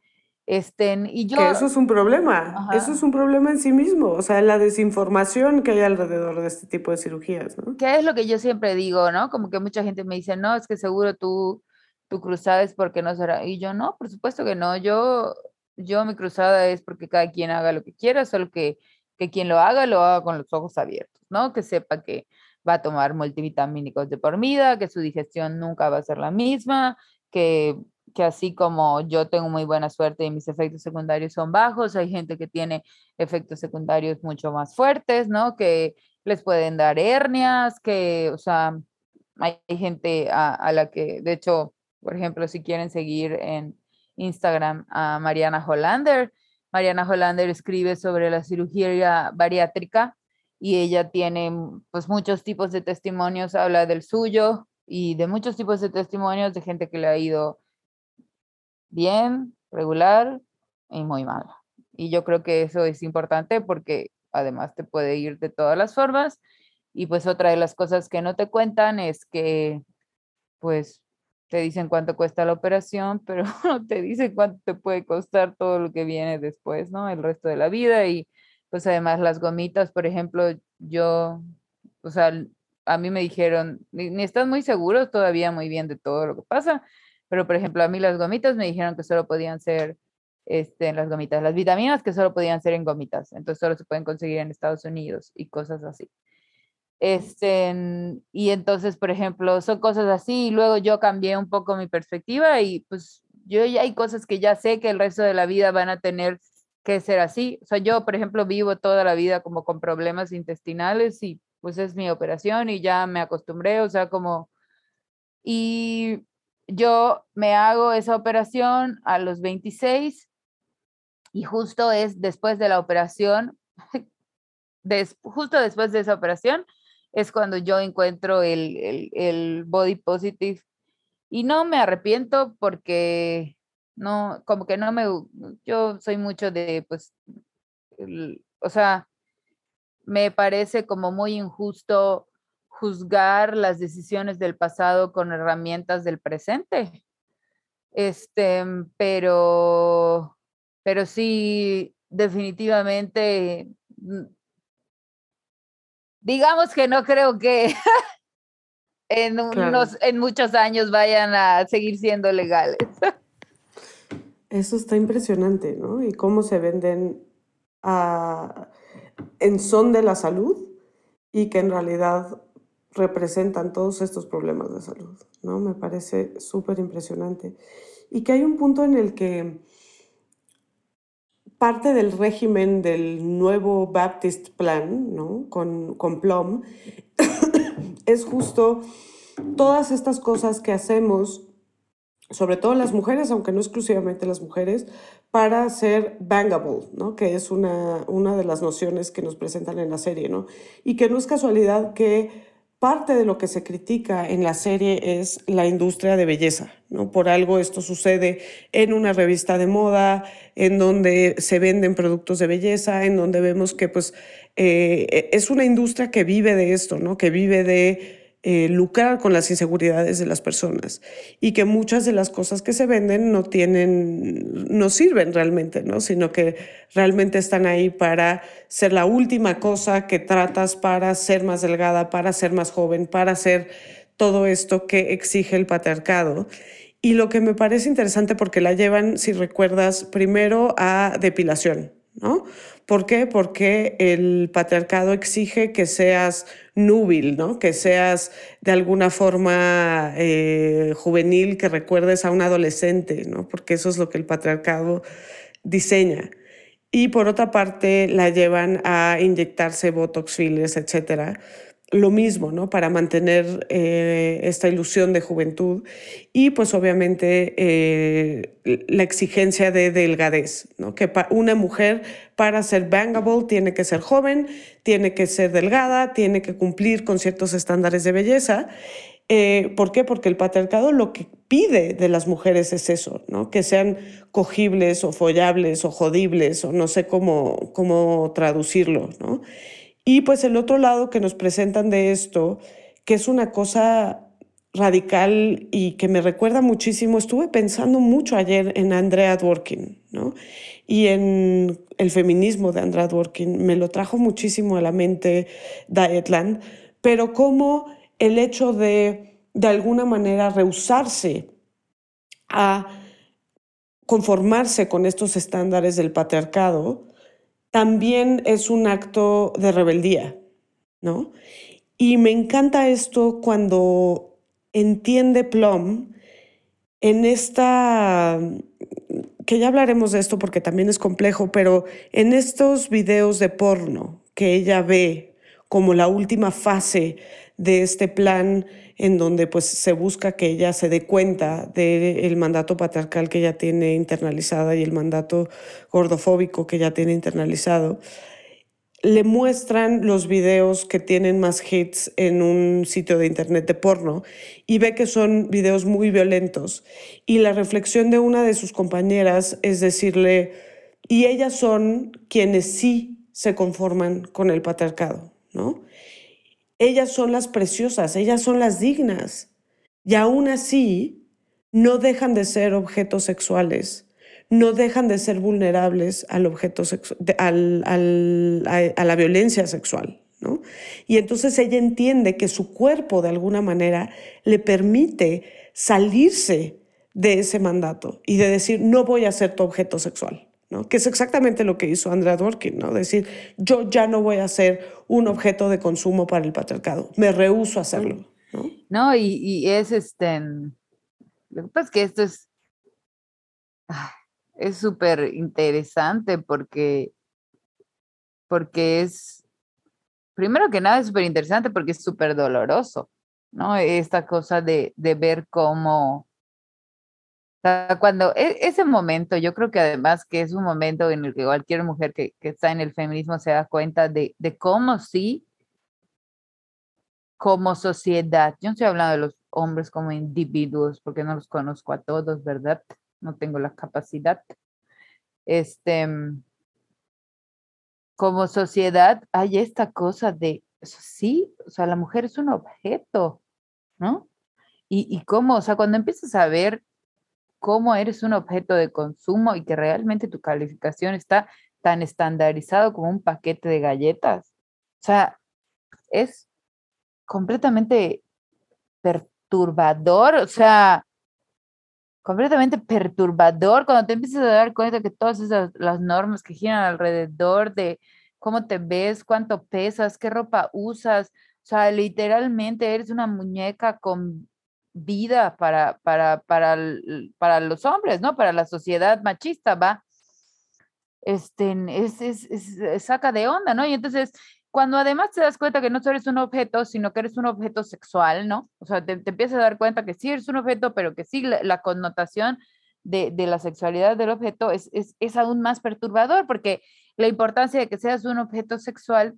[SPEAKER 4] Este, y yo,
[SPEAKER 2] que eso es un problema, eso es un problema en sí mismo, o sea, la desinformación que hay alrededor de este tipo de cirugías, ¿no?
[SPEAKER 4] ¿Qué es lo que yo siempre digo, no? Como que mucha gente me dice, no, es que seguro tú, tu cruzada es porque no será, y yo no, por supuesto que no, yo, yo mi cruzada es porque cada quien haga lo que quiera, solo que, que quien lo haga, lo haga con los ojos abiertos, ¿no? Que sepa que, va a tomar multivitamínicos de por vida, que su digestión nunca va a ser la misma, que, que así como yo tengo muy buena suerte y mis efectos secundarios son bajos, hay gente que tiene efectos secundarios mucho más fuertes, ¿no? Que les pueden dar hernias, que, o sea, hay gente a, a la que, de hecho, por ejemplo, si quieren seguir en Instagram a Mariana Hollander, Mariana Hollander escribe sobre la cirugía bariátrica y ella tiene pues muchos tipos de testimonios, habla del suyo y de muchos tipos de testimonios de gente que le ha ido bien, regular y muy mal. Y yo creo que eso es importante porque además te puede ir de todas las formas. Y pues otra de las cosas que no te cuentan es que pues te dicen cuánto cuesta la operación, pero no te dicen cuánto te puede costar todo lo que viene después, ¿no? El resto de la vida y pues además las gomitas, por ejemplo, yo, o sea, a mí me dijeron, ni, están muy seguros todavía muy bien de todo lo que pasa, pero por ejemplo, a mí las gomitas me dijeron que solo podían ser este, las gomitas, las vitaminas que solo podían ser en gomitas, entonces solo se pueden conseguir en Estados Unidos y cosas así. Este, y entonces, por ejemplo, son cosas así, y luego yo cambié un poco mi perspectiva y pues yo ya hay cosas que ya sé que el resto de la vida van a tener que ser así. O sea, yo, por ejemplo, vivo toda la vida como con problemas intestinales y pues es mi operación y ya me acostumbré, o sea, como... Y yo me hago esa operación a los 26 y justo es después de la operación, justo después de esa operación, es cuando yo encuentro el, el, el body positive y no me arrepiento porque no, como que no me, yo soy mucho de, pues, o sea, me parece como muy injusto juzgar las decisiones del pasado con herramientas del presente. Este, pero, pero sí, definitivamente, mm, digamos que no creo que en, unos, en muchos años vayan a seguir siendo legales.
[SPEAKER 2] Eso está impresionante, ¿no? Y cómo se venden en son de la salud y que en realidad representan todos estos problemas de salud, ¿no? Me parece súper impresionante. Y que hay un punto en el que parte del régimen del nuevo Baptist Plan, ¿no? Con, con Plum, es justo todas estas cosas que hacemos sobre todo las mujeres, aunque no exclusivamente las mujeres, para ser bangable, ¿no? que es una, una de las nociones que nos presentan en la serie, ¿no? y que no es casualidad que parte de lo que se critica en la serie es la industria de belleza. ¿no? Por algo esto sucede en una revista de moda, en donde se venden productos de belleza, en donde vemos que pues, eh, es una industria que vive de esto, ¿no? que vive de eh, lucrar con las inseguridades de las personas y que muchas de las cosas que se venden no tienen, no sirven realmente, ¿no? sino que realmente están ahí para ser la última cosa que tratas para ser más delgada, para ser más joven, para hacer todo esto que exige el patriarcado. Y lo que me parece interesante porque la llevan, si recuerdas, primero a depilación, ¿no? ¿Por qué? Porque el patriarcado exige que seas núbil, ¿no? Que seas de alguna forma eh, juvenil, que recuerdes a un adolescente, ¿no? Porque eso es lo que el patriarcado diseña. Y por otra parte, la llevan a inyectarse botox, fillers, etcétera, lo mismo, ¿no? Para mantener eh, esta ilusión de juventud y pues obviamente eh, la exigencia de delgadez, ¿no? Que una mujer para ser bangable tiene que ser joven, tiene que ser delgada, tiene que cumplir con ciertos estándares de belleza. Eh, ¿Por qué? Porque el patriarcado lo que pide de las mujeres es eso, ¿no? Que sean cogibles o follables o jodibles o no sé cómo, cómo traducirlo, ¿no? Y pues el otro lado que nos presentan de esto, que es una cosa radical y que me recuerda muchísimo, estuve pensando mucho ayer en Andrea Dworkin, ¿no? Y en el feminismo de Andrea Dworkin, me lo trajo muchísimo a la mente Dietland, pero como el hecho de, de alguna manera, rehusarse a conformarse con estos estándares del patriarcado, también es un acto de rebeldía, ¿no? Y me encanta esto cuando entiende Plum en esta, que ya hablaremos de esto porque también es complejo, pero en estos videos de porno que ella ve como la última fase de este plan en donde pues se busca que ella se dé cuenta del mandato patriarcal que ella tiene internalizada y el mandato gordofóbico que ella tiene internalizado, le muestran los videos que tienen más hits en un sitio de internet de porno y ve que son videos muy violentos. Y la reflexión de una de sus compañeras es decirle, y ellas son quienes sí se conforman con el patriarcado, ¿no? Ellas son las preciosas, ellas son las dignas. Y aún así, no dejan de ser objetos sexuales, no dejan de ser vulnerables al objeto al, a, la violencia sexual. ¿no? Y entonces ella entiende que su cuerpo de alguna manera le permite salirse de ese mandato y de decir, no voy a ser tu objeto sexual. ¿No? que es exactamente lo que hizo Andrea Dworkin, ¿no? decir, yo ya no voy a ser un objeto de consumo para el patriarcado, me rehúso a hacerlo. No,
[SPEAKER 4] no y, y, es este, lo que pasa es que esto es, es súper interesante porque, porque es, primero que nada es súper interesante porque es súper doloroso, ¿no? Esta cosa de, de ver cómo cuando e, ese momento, yo creo que además que es un momento en el que cualquier mujer que, que está en el feminismo se da cuenta de, de, cómo sí, como sociedad, yo no estoy hablando de los hombres como individuos, porque no los conozco a todos, ¿verdad? No tengo la capacidad. Este, como sociedad hay esta cosa de, sí, o sea, la mujer es un objeto, ¿no? Y, y cómo, o sea, cuando empiezas a ver cómo eres un objeto de consumo y que realmente tu calificación está tan estandarizado como un paquete de galletas. O sea, es completamente perturbador, o sea, completamente perturbador cuando te empiezas a dar cuenta que todas esas las normas que giran alrededor de cómo te ves, cuánto pesas, qué ropa usas, o sea, literalmente eres una muñeca con vida para, para, para, para los hombres, ¿no? Para la sociedad machista, ¿va? Este, es, es, es, saca de onda, ¿no? Y entonces, cuando además te das cuenta que no eres un objeto, sino que eres un objeto sexual, ¿no? O sea, te, te empiezas a dar cuenta que sí eres un objeto, pero que sí la, connotación de, de, la sexualidad del objeto es, es, es aún más perturbador, porque la importancia de que seas un objeto sexual,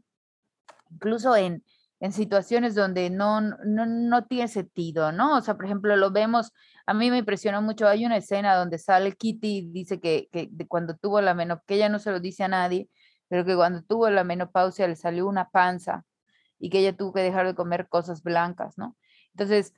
[SPEAKER 4] incluso en, en situaciones donde no, no, no, tiene sentido, ¿no? O sea, por ejemplo, lo vemos, a mí me impresionó mucho, hay una escena donde sale Kitty y dice que, que cuando tuvo la menopausia, que ella no se lo dice a nadie, pero que cuando tuvo la menopausia le salió una panza y que ella tuvo que dejar de comer cosas blancas, ¿no? Entonces,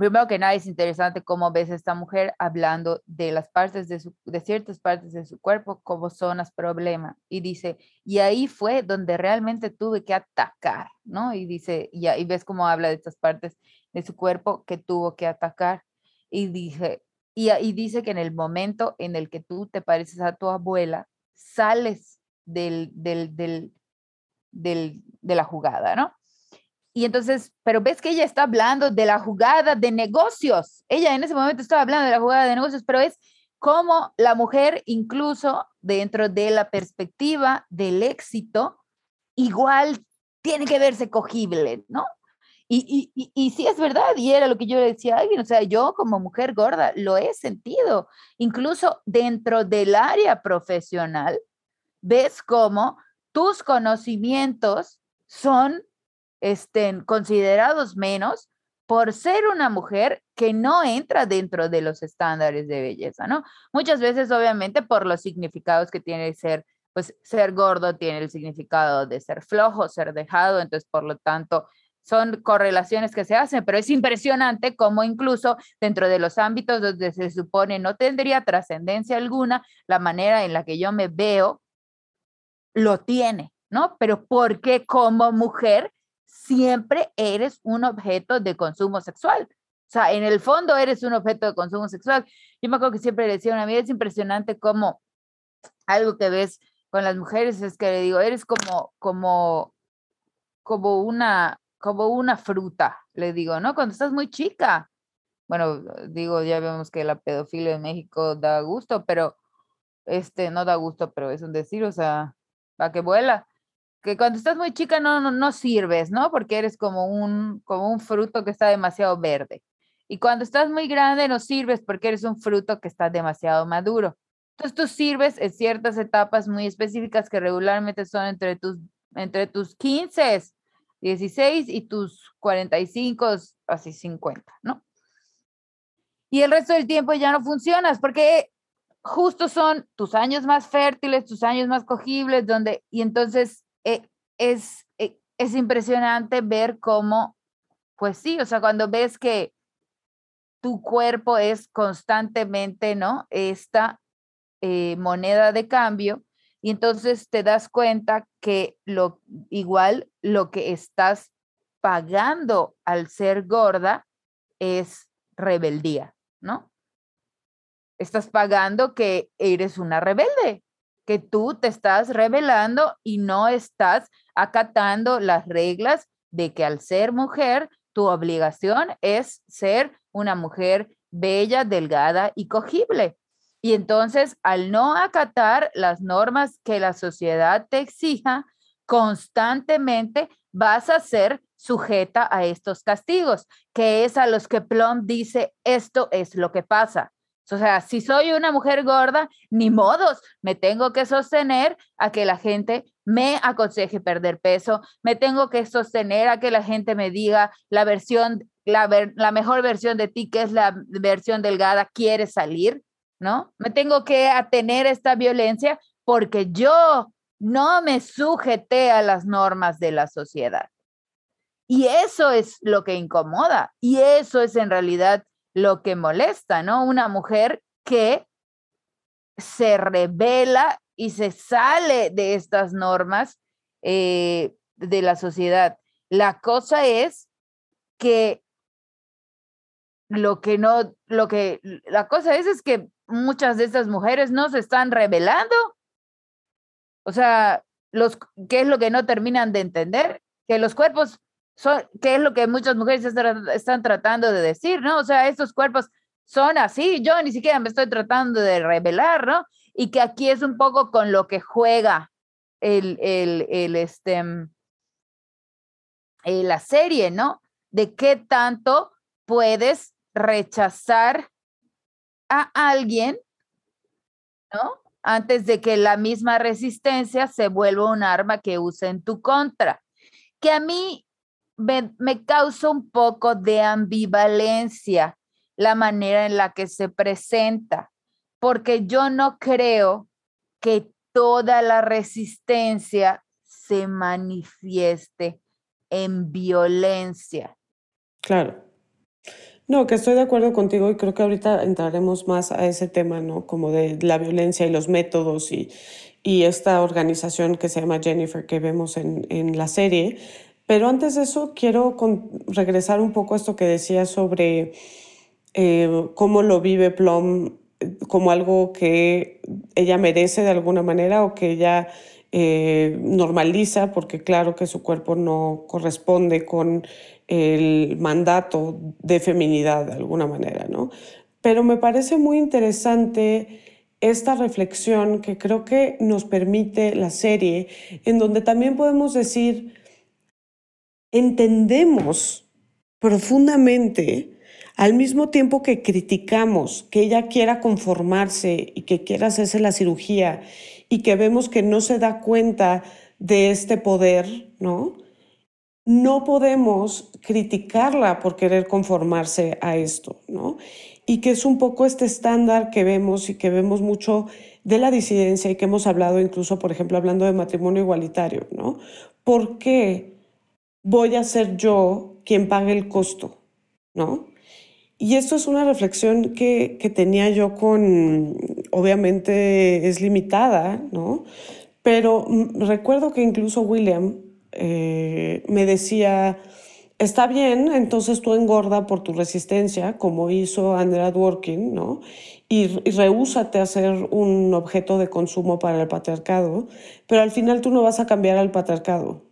[SPEAKER 4] primero que nada es interesante cómo ves a esta mujer hablando de las partes de, su, de ciertas partes de su cuerpo como zonas problema. Y dice, y ahí fue donde realmente tuve que atacar, ¿no? Y dice, y ahí ves cómo habla de estas partes de su cuerpo que tuvo que atacar. Y dije, y, y dice que en el momento en el que tú te pareces a tu abuela, sales del, del, del de la jugada, ¿no? Y entonces, pero ves que ella está hablando de la jugada de negocios. Ella en ese momento estaba hablando de la jugada de negocios, pero es como la mujer, incluso dentro de la perspectiva del éxito, igual tiene que verse cogible, ¿no? Y, y, y, sí es verdad, y era lo que yo le decía a alguien, o sea, yo como mujer gorda lo he sentido, incluso dentro del área profesional, ves cómo tus conocimientos son estén considerados menos por ser una mujer que no entra dentro de los estándares de belleza, ¿no? Muchas veces, obviamente, por los significados que tiene ser, pues ser gordo tiene el significado de ser flojo, ser dejado, entonces, por lo tanto, son correlaciones que se hacen, pero es impresionante cómo incluso dentro de los ámbitos donde se supone no tendría trascendencia alguna, la manera en la que yo me veo lo tiene, ¿no? Pero porque como mujer siempre eres un objeto de consumo sexual. O sea, en el fondo eres un objeto de consumo sexual. Yo me acuerdo que siempre le decía a una amiga, es impresionante cómo algo que ves con las mujeres es que le digo, eres como, como, como una, como una fruta, le digo, ¿no? Cuando estás muy chica. Bueno, digo, ya vemos que la pedofilia en México da gusto, pero este, no da gusto, pero es un decir, o sea, va que vuela que cuando estás muy chica no, no, no, sirves, ¿no? Porque eres como un, como un fruto que está demasiado verde. Y cuando estás muy grande no sirves porque eres un fruto que está demasiado maduro. Entonces tú sirves en ciertas etapas muy específicas que regularmente son entre tus, entre tus 15, 16 y tus 45, así 50, ¿no? Y el resto del tiempo ya no funcionas porque justo son tus años más fértiles, tus años más cogibles, donde, y entonces eh, es, eh, es impresionante ver cómo, pues sí, o sea, cuando ves que tu cuerpo es constantemente, ¿no? Esta eh, moneda de cambio y entonces te das cuenta que lo igual lo que estás pagando al ser gorda es rebeldía, ¿no? Estás pagando que eres una rebelde, que tú te estás revelando y no estás acatando las reglas de que al ser mujer, tu obligación es ser una mujer bella, delgada y cogible. Y entonces, al no acatar las normas que la sociedad te exija, constantemente vas a ser sujeta a estos castigos, que es a los que Plum dice, esto es lo que pasa. O sea, si soy una mujer gorda, ni modos, me tengo que sostener a que la gente me aconseje perder peso, me tengo que sostener a que la gente me diga la versión, la, la mejor versión de ti, que es la versión delgada, quiere salir, ¿no? Me tengo que atener a esta violencia porque yo no me sujeté a las normas de la sociedad. Y eso es lo que incomoda y eso es en realidad lo que molesta, ¿no? Una mujer que se revela y se sale de estas normas eh, de la sociedad. La cosa es que lo que no, lo que, la cosa es, es que muchas de estas mujeres no se están revelando. O sea, los, ¿qué es lo que no terminan de entender? Que los cuerpos son, ¿qué es lo que muchas mujeres están tratando de decir, no? O sea, estos cuerpos son así, yo ni siquiera me estoy tratando de revelar, ¿no? Y que aquí es un poco con lo que juega el, el, el este, mm, eh, la serie, ¿no? De qué tanto puedes rechazar a alguien, ¿no? Antes de que la misma resistencia se vuelva un arma que use en tu contra. Que a mí me, causa un poco de ambivalencia la manera en la que se presenta, porque yo no creo que toda la resistencia se manifieste en violencia.
[SPEAKER 2] Claro. No, que estoy de acuerdo contigo y creo que ahorita entraremos más a ese tema, ¿no? Como de la violencia y los métodos y, y esta organización que se llama Jennifer que vemos en, en la serie. Pero antes de eso, quiero regresar un poco a esto que decía sobre eh, cómo lo vive Plum como algo que ella merece de alguna manera o que ella eh, normaliza, porque claro que su cuerpo no corresponde con el mandato de feminidad de alguna manera, ¿no? Pero me parece muy interesante esta reflexión que creo que nos permite la serie, en donde también podemos decir, entendemos profundamente al mismo tiempo que criticamos que ella quiera conformarse y que quiera hacerse la cirugía y que vemos que no se da cuenta de este poder, ¿no? No podemos criticarla por querer conformarse a esto, ¿no? Y que es un poco este estándar que vemos y que vemos mucho de la disidencia y que hemos hablado incluso, por ejemplo, hablando de matrimonio igualitario, ¿no? ¿Por qué voy a ser yo quien pague el costo, ¿no? Y esto es una reflexión que, tenía yo con, obviamente es limitada, ¿no? Pero mm, recuerdo que incluso William eh, me decía, está bien, entonces tú engorda por tu resistencia, como hizo Andrea Dworkin, ¿no? Y, y rehúsate a ser un objeto de consumo para el patriarcado, pero al final tú no vas a cambiar al patriarcado.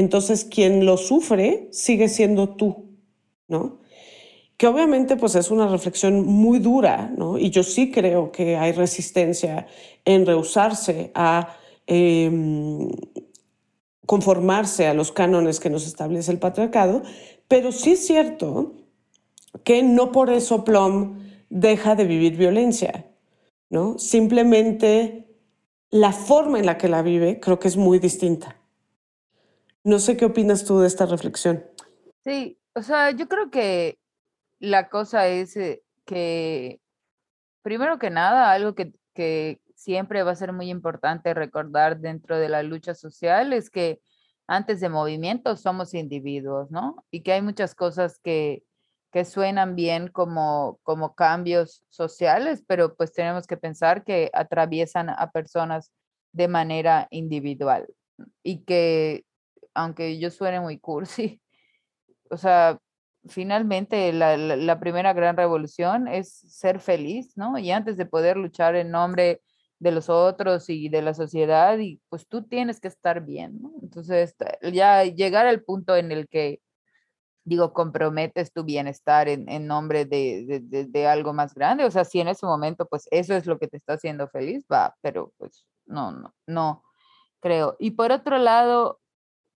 [SPEAKER 2] Entonces quien lo sufre sigue siendo tú, ¿no? que obviamente pues es una reflexión muy dura, ¿no? Y yo sí creo que hay resistencia en rehusarse a em, conformarse a los cánones que nos establece el patriarcado, pero sí es cierto que no por eso Plum deja de vivir violencia, ¿no? Simplemente la forma en la que la vive creo que es muy distinta. No sé qué opinas tú de esta reflexión.
[SPEAKER 4] Sí, o sea, yo creo que la cosa es eh, que, primero que nada, algo que, que siempre va a ser muy importante recordar dentro de la lucha social es que antes de movimientos somos individuos, ¿no? Y que hay muchas cosas que, que suenan bien como, como cambios sociales, pero pues tenemos que pensar que atraviesan a personas de manera individual y que, aunque yo suene muy cursi, o sea, finalmente la, primera gran revolución es ser feliz, ¿no? Y antes de poder luchar en nombre de los otros y de la sociedad, y pues tú tienes que estar bien, ¿no? Entonces, ya llegar al punto en el que, digo, comprometes tu bienestar en, nombre de, de, algo más grande, o sea, si en ese momento, pues eso es lo que te está haciendo feliz, va, pero pues no, no, no creo. Y por otro lado,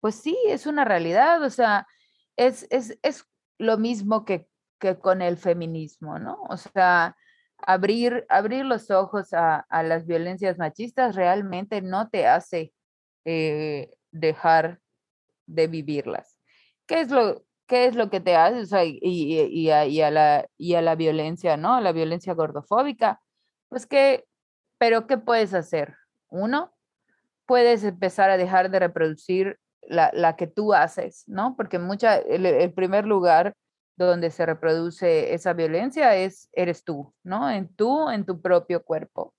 [SPEAKER 4] pues sí, es una realidad, o sea, es, es, es lo mismo que, que con el feminismo, ¿no? O sea, abrir, abrir los ojos a, a las violencias machistas realmente no te hace eh, dejar de vivirlas. ¿Qué es lo, qué es lo que te hace? O sea, y, y, a, la, y a la violencia, ¿no? A la violencia gordofóbica. Pues que, pero ¿qué puedes hacer? Uno, puedes empezar a dejar de reproducir la, la, que tú haces, ¿no? Porque mucha, el, primer lugar donde se reproduce esa violencia es, eres tú, ¿no? En tú, en tu propio cuerpo.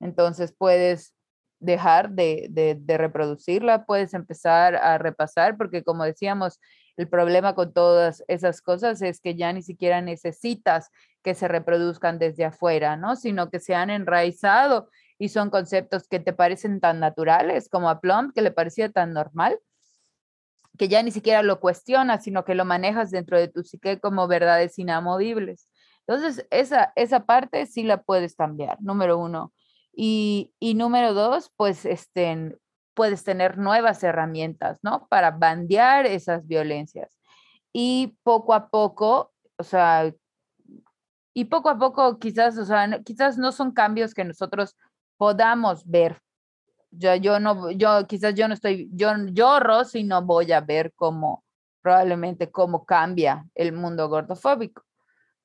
[SPEAKER 4] Entonces puedes dejar de, de, reproducirla, puedes empezar a repasar, porque como decíamos, el problema con todas esas cosas es que ya ni siquiera necesitas que se reproduzcan desde afuera, ¿no? Sino que se han enraizado y son conceptos que te parecen tan naturales como a Plum, que le parecía tan normal, que ya ni siquiera lo cuestionas, sino que lo manejas dentro de tu psique como verdades inamovibles. Entonces, esa, esa parte sí la puedes cambiar, número uno. Y, y número dos, pues este, puedes tener nuevas herramientas, ¿no? Para bandear esas violencias. Y poco a poco, o sea, y poco a poco quizás, o sea, quizás no son cambios que nosotros podamos ver. Yo, yo no, yo quizás yo no estoy, yo, yo Rosy no voy a ver cómo, probablemente cómo cambia el mundo gordofóbico,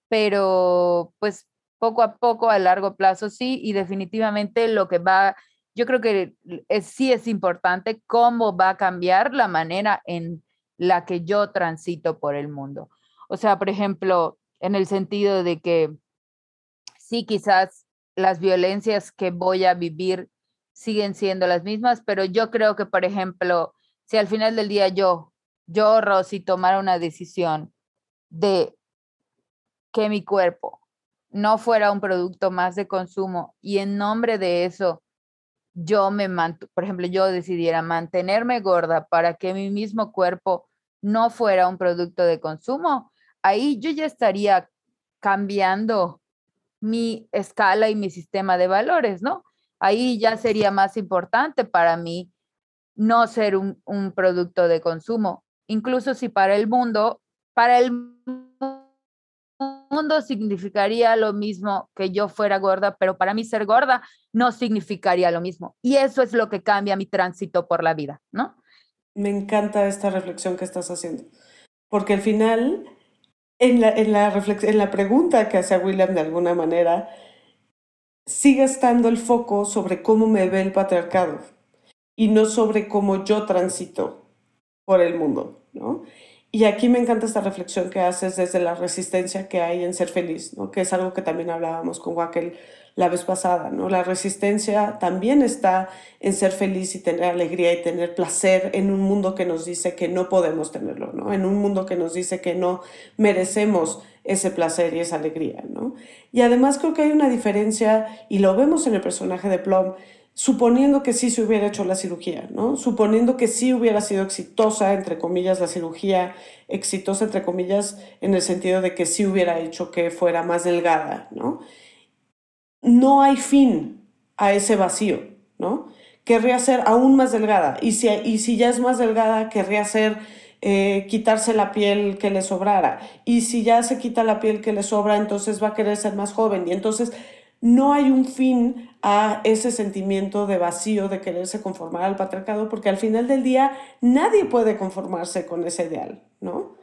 [SPEAKER 4] pero pues poco a poco, a largo plazo sí, y definitivamente lo que va, yo creo que es, sí es importante cómo va a cambiar la manera en la que yo transito por el mundo. O sea, por ejemplo, en el sentido de que sí, quizás las violencias que voy a vivir siguen siendo las mismas, pero yo creo que, por ejemplo, si al final del día yo, yo, Rosy, tomara una decisión de que mi cuerpo no fuera un producto más de consumo y en nombre de eso yo me manto, por ejemplo, yo decidiera mantenerme gorda para que mi mismo cuerpo no fuera un producto de consumo, ahí yo ya estaría cambiando mi escala y mi sistema de valores, ¿no? Ahí ya sería más importante para mí no ser un, producto de consumo, incluso si para el mundo, para el mundo significaría lo mismo que yo fuera gorda, pero para mí ser gorda no significaría lo mismo. Y eso es lo que cambia mi tránsito por la vida, ¿no?
[SPEAKER 2] Me encanta esta reflexión que estás haciendo, porque al final en la, en la, en la pregunta que hace William de alguna manera, sigue estando el foco sobre cómo me ve el patriarcado y no sobre cómo yo transito por el mundo, ¿no? Y aquí me encanta esta reflexión que haces desde la resistencia que hay en ser feliz, ¿no? Que es algo que también hablábamos con Wackel la vez pasada, ¿no? La resistencia también está en ser feliz y tener alegría y tener placer en un mundo que nos dice que no podemos tenerlo, ¿no? En un mundo que nos dice que no merecemos ese placer y esa alegría, ¿no? Y además creo que hay una diferencia, y lo vemos en el personaje de Plum, suponiendo que sí se hubiera hecho la cirugía, ¿no? Suponiendo que sí hubiera sido exitosa, entre comillas, la cirugía, exitosa, entre comillas, en el sentido de que sí hubiera hecho que fuera más delgada, ¿no? no hay fin a ese vacío, ¿no? Querría ser aún más delgada y si, y si ya es más delgada, querría ser eh, quitarse la piel que le sobrara y si ya se quita la piel que le sobra, entonces va a querer ser más joven y entonces no hay un fin a ese sentimiento de vacío de quererse conformar al patriarcado porque al final del día nadie puede conformarse con ese ideal, ¿no?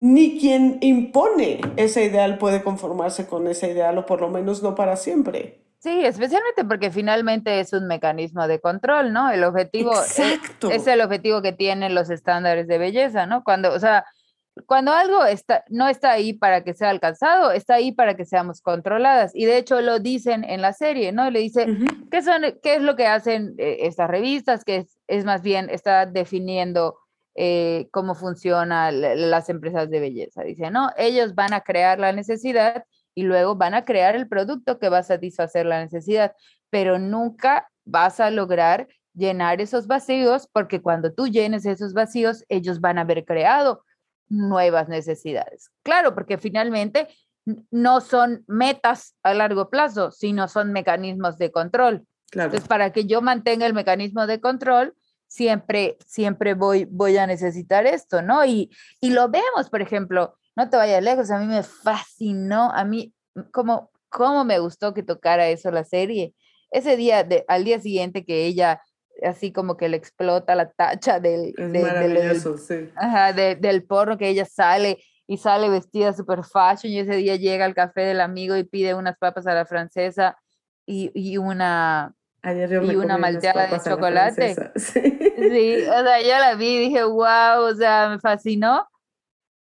[SPEAKER 2] ni quien impone ese ideal puede conformarse con ese ideal, o por lo menos no para siempre.
[SPEAKER 4] Sí, especialmente porque finalmente es un mecanismo de control, ¿no? El objetivo. Es, el objetivo que tienen los estándares de belleza, ¿no? Cuando, o sea, cuando algo está, no está ahí para que sea alcanzado, está ahí para que seamos controladas. Y de hecho lo dicen en la serie, ¿no? Le dice, ¿qué, son, ¿qué es lo que hacen eh, estas revistas? Que es, es más bien, está definiendo eh, cómo funcionan las empresas de belleza. Dice, no, ellos van a crear la necesidad y luego van a crear el producto que va a satisfacer la necesidad, pero nunca vas a lograr llenar esos vacíos porque cuando tú llenes esos vacíos, ellos van a haber creado nuevas necesidades. Claro, porque finalmente no son metas a largo plazo, sino son mecanismos de control. Entonces, para que yo mantenga el mecanismo de control, siempre, siempre voy, voy a necesitar esto, ¿no? Y, y lo vemos, por ejemplo, no te vayas lejos, a mí me fascinó, a mí, como, cómo me gustó que tocara eso la serie. Ese día, de, al día siguiente que ella así como que le explota la tacha del, del porro que ella sale y sale vestida super fashion y ese día llega al café del amigo y pide unas papas a la francesa y, y una, y una malteada de chocolate. Sí. sí. o sea, yo la vi y dije, wow, o sea, me fascinó.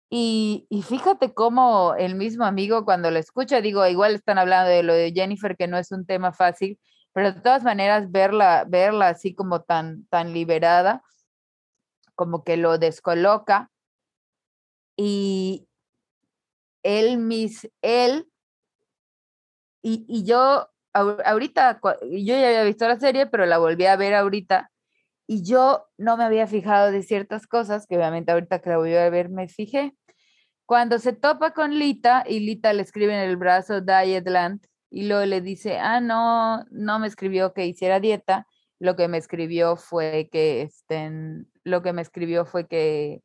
[SPEAKER 4] Y, y, fíjate cómo el mismo amigo cuando lo escucha, digo, igual están hablando de lo de Jennifer, que no es un tema fácil, pero de todas maneras verla, verla así como tan, tan liberada, como que lo descoloca. Y él, mis, él, y, y yo ahorita, yo ya había visto la serie, pero la volví a ver ahorita y yo no me había fijado de ciertas cosas que obviamente ahorita que la volví a ver me fijé. Cuando se topa con Lita y Lita le escribe en el brazo Dietland y luego le dice, ah, no, no me escribió que hiciera dieta, lo que me escribió fue que estén, lo que me escribió fue que,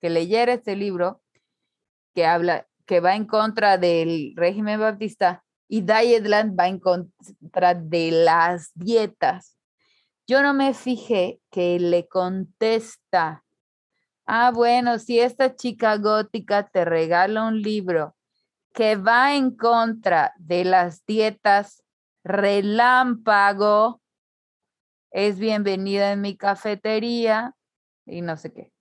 [SPEAKER 4] que leyera este libro que habla, que va en contra del régimen baptista y Dietland va en contra de las dietas. Yo no me fijé que le contesta, ah, bueno, si esta chica gótica te regala un libro que va en contra de las dietas relámpago, es bienvenida en mi cafetería y no sé qué.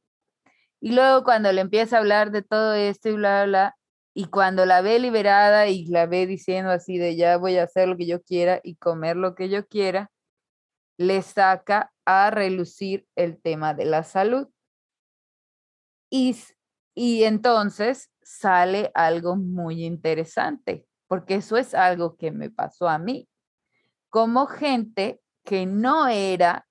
[SPEAKER 4] Y luego cuando le empieza a hablar de todo esto y bla, bla, bla, y cuando la ve liberada y la ve diciendo así de ya voy a hacer lo que yo quiera y comer lo que yo quiera, le saca a relucir el tema de la salud. Y, y entonces sale algo muy interesante, porque eso es algo que me pasó a mí. Como gente que no era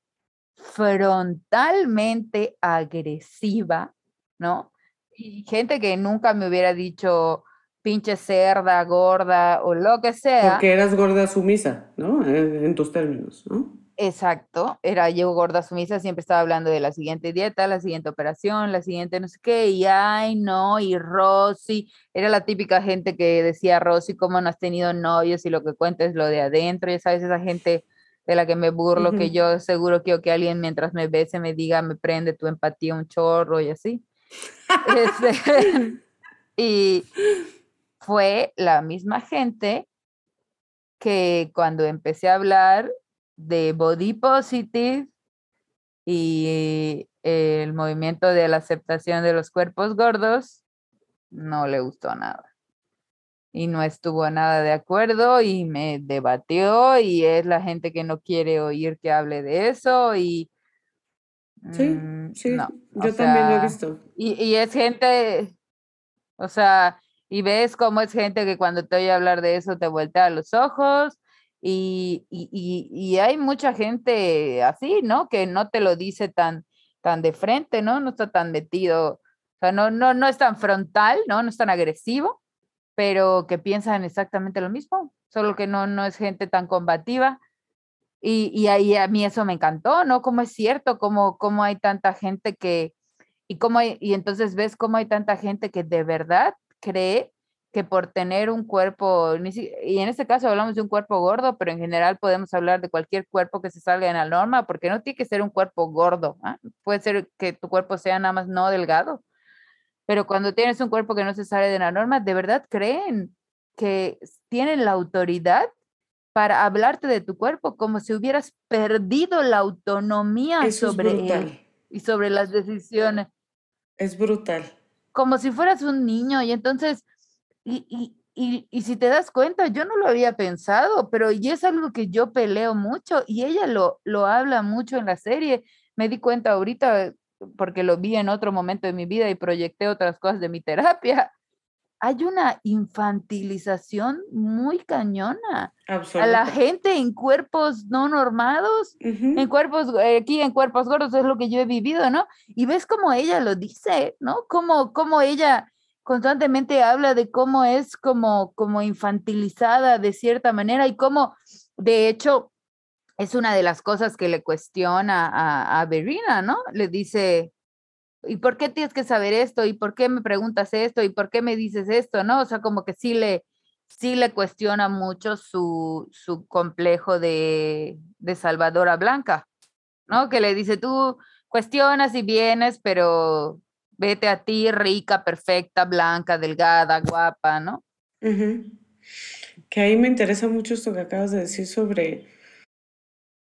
[SPEAKER 4] frontalmente agresiva, ¿no? y gente que nunca me hubiera dicho pinche cerda, gorda o lo que sea.
[SPEAKER 2] Porque eras gorda sumisa, ¿no? En, tus términos, ¿no?
[SPEAKER 4] Exacto, era yo gorda sumisa, siempre estaba hablando de la siguiente dieta, la siguiente operación, la siguiente no sé qué, y ay, no, y Rosy, era la típica gente que decía, Rosy, ¿cómo no has tenido novios? Y lo que cuenta es lo de adentro, ya sabes, esa gente de la que me burlo, que yo seguro quiero que alguien mientras me bese me diga, me prende tu empatía un chorro y así. Este, y fue la misma gente que cuando empecé a hablar de body positive y el movimiento de la aceptación de los cuerpos gordos, no le gustó nada. Y no estuvo nada de acuerdo y me debatió y es la gente que no quiere oír que hable de eso y
[SPEAKER 2] Sí, mm, sí, yo también lo he visto.
[SPEAKER 4] Y, es gente, o sea, y ves cómo es gente que cuando te oye hablar de eso te voltea los ojos y, y, hay mucha gente así, ¿no? Que no te lo dice tan, tan de frente, ¿no? No está tan metido, o sea, no, no, no es tan frontal, ¿no? No es tan agresivo, pero que piensan exactamente lo mismo, solo que no, no es gente tan combativa y, ahí a mí eso me encantó, ¿no? Cómo es cierto, cómo, cómo hay tanta gente que, y, cómo y entonces ves cómo hay tanta gente que de verdad cree que por tener un cuerpo, y en este caso hablamos de un cuerpo gordo, pero en general podemos hablar de cualquier cuerpo que se salga en la norma, porque no tiene que ser un cuerpo gordo, ¿ah? puede ser que tu cuerpo sea nada más no delgado, pero cuando tienes un cuerpo que no se sale de la norma, de verdad creen que tienen la autoridad para hablarte de tu cuerpo como si hubieras perdido la autonomía sobre él y sobre las decisiones.
[SPEAKER 2] Es brutal.
[SPEAKER 4] Como si fueras un niño y entonces, y, y, y, si te das cuenta, yo no lo había pensado, pero y es algo que yo peleo mucho y ella lo, lo habla mucho en la serie. Me di cuenta ahorita porque lo vi en otro momento de mi vida y proyecté otras cosas de mi terapia hay una infantilización muy cañona a la gente en cuerpos no normados, en cuerpos, eh, aquí en cuerpos gordos es lo que yo he vivido, ¿no? Y ves cómo ella lo dice, ¿no? Cómo, cómo ella constantemente habla de cómo es como, como infantilizada de cierta manera y cómo, de hecho, es una de las cosas que le cuestiona a, a Verina, ¿no? Le dice, ¿y por qué tienes que saber esto? ¿Y por qué me preguntas esto? ¿Y por qué me dices esto? ¿No? O sea, como que sí le, sí le cuestiona mucho su, su complejo de, de Salvadora Blanca, ¿no? Que le dice, tú cuestionas y vienes, pero vete a ti rica, perfecta, blanca, delgada, guapa, ¿no?
[SPEAKER 2] Que ahí me interesa mucho esto que acabas de decir sobre,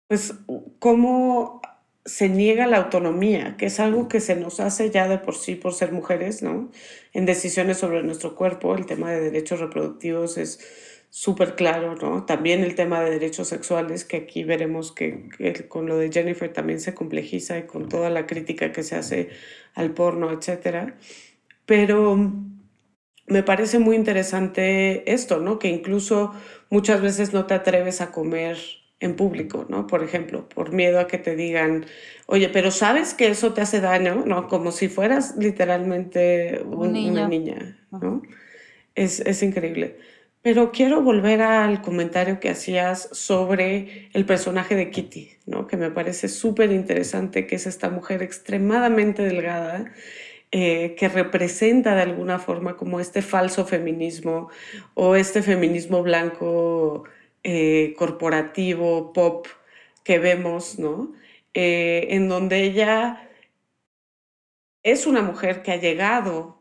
[SPEAKER 2] pues, cómo se niega la autonomía, que es algo que se nos hace ya de por sí por ser mujeres, ¿no? En decisiones sobre nuestro cuerpo, el tema de derechos reproductivos es súper claro, ¿no? También el tema de derechos sexuales, que aquí veremos que, con lo de Jennifer también se complejiza y con toda la crítica que se hace al porno, etc. Pero me parece muy interesante esto, ¿no? Que incluso muchas veces no te atreves a comer en público, ¿no? Por ejemplo, por miedo a que te digan, oye, pero sabes que eso te hace daño, ¿no? Como si fueras literalmente una niña, ¿no? Es, es, increíble. Pero quiero volver al comentario que hacías sobre el personaje de Kitty, ¿no? Que me parece súper interesante, que es esta mujer extremadamente delgada, eh, que representa de alguna forma como este falso feminismo o este feminismo blanco eh, corporativo, pop que vemos, ¿no? Eh, en donde ella es una mujer que ha llegado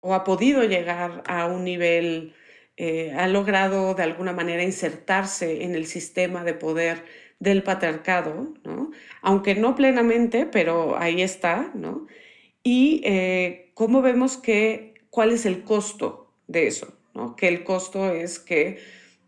[SPEAKER 2] o ha podido llegar a un nivel, eh, ha logrado de alguna manera insertarse en el sistema de poder del patriarcado, ¿no? aunque no plenamente, pero ahí está, ¿no? Y cómo vemos que, cuál es el costo de eso, ¿no? Que el costo es que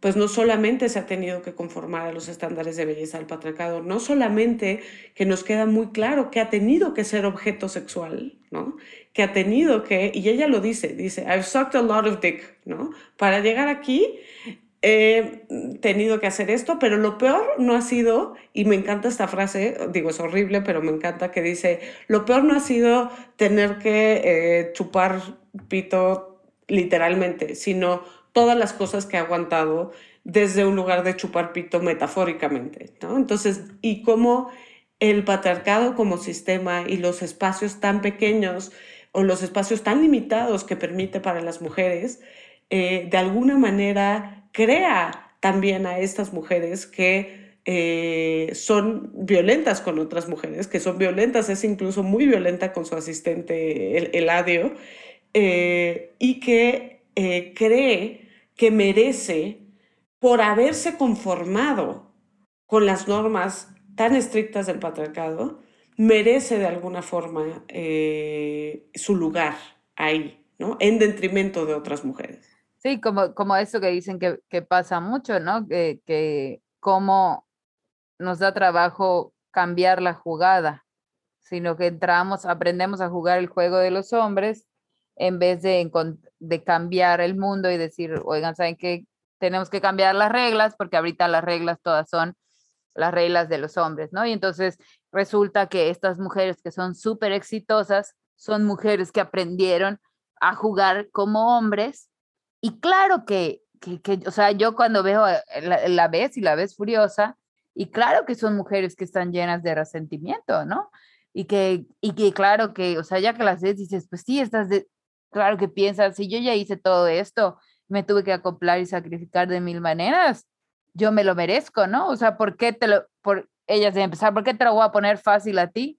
[SPEAKER 2] pues no solamente se ha tenido que conformar a los estándares de belleza del patriarcado, no solamente que nos queda muy claro que ha tenido que ser objeto sexual, ¿no? Que ha tenido que, y ella lo dice, dice, I've sucked a lot of dick, ¿no? Para llegar aquí he tenido que hacer esto, pero lo peor no ha sido, y me encanta esta frase, digo, es horrible, pero me encanta que dice, lo peor no ha sido tener que eh, chupar pito literalmente, sino todas las cosas que ha aguantado desde un lugar de chupar pito metafóricamente, ¿no? Entonces, y cómo el patriarcado como sistema y los espacios tan pequeños o los espacios tan limitados que permite para las mujeres, eh, de alguna manera crea también a estas mujeres que eh, son violentas con otras mujeres, que son violentas, es incluso muy violenta con su asistente, el, Eladio, eh, y que cree que merece por haberse conformado con las normas tan estrictas del patriarcado, merece de alguna forma eh, su lugar ahí, ¿no? En detrimento de otras mujeres.
[SPEAKER 4] Sí, como, como eso que dicen que, que pasa mucho, ¿no? Que, que cómo nos da trabajo cambiar la jugada, sino que entramos, aprendemos a jugar el juego de los hombres en vez de, de cambiar el mundo y decir, oigan, ¿saben qué? Tenemos que cambiar las reglas porque ahorita las reglas todas son las reglas de los hombres, ¿no? Y entonces resulta que estas mujeres que son súper exitosas son mujeres que aprendieron a jugar como hombres y claro que, que, o sea, yo cuando veo la, la ves y la ves furiosa, y claro que son mujeres que están llenas de resentimiento, ¿no? Y que, y que claro que, o sea, ya que las ves, dices, pues sí, estás de, claro que piensas, si yo ya hice todo esto, me tuve que acoplar y sacrificar de mil maneras, yo me lo merezco, ¿no? O sea, ¿por qué te lo, ellas de empezar, ¿por qué te lo voy a poner fácil a ti?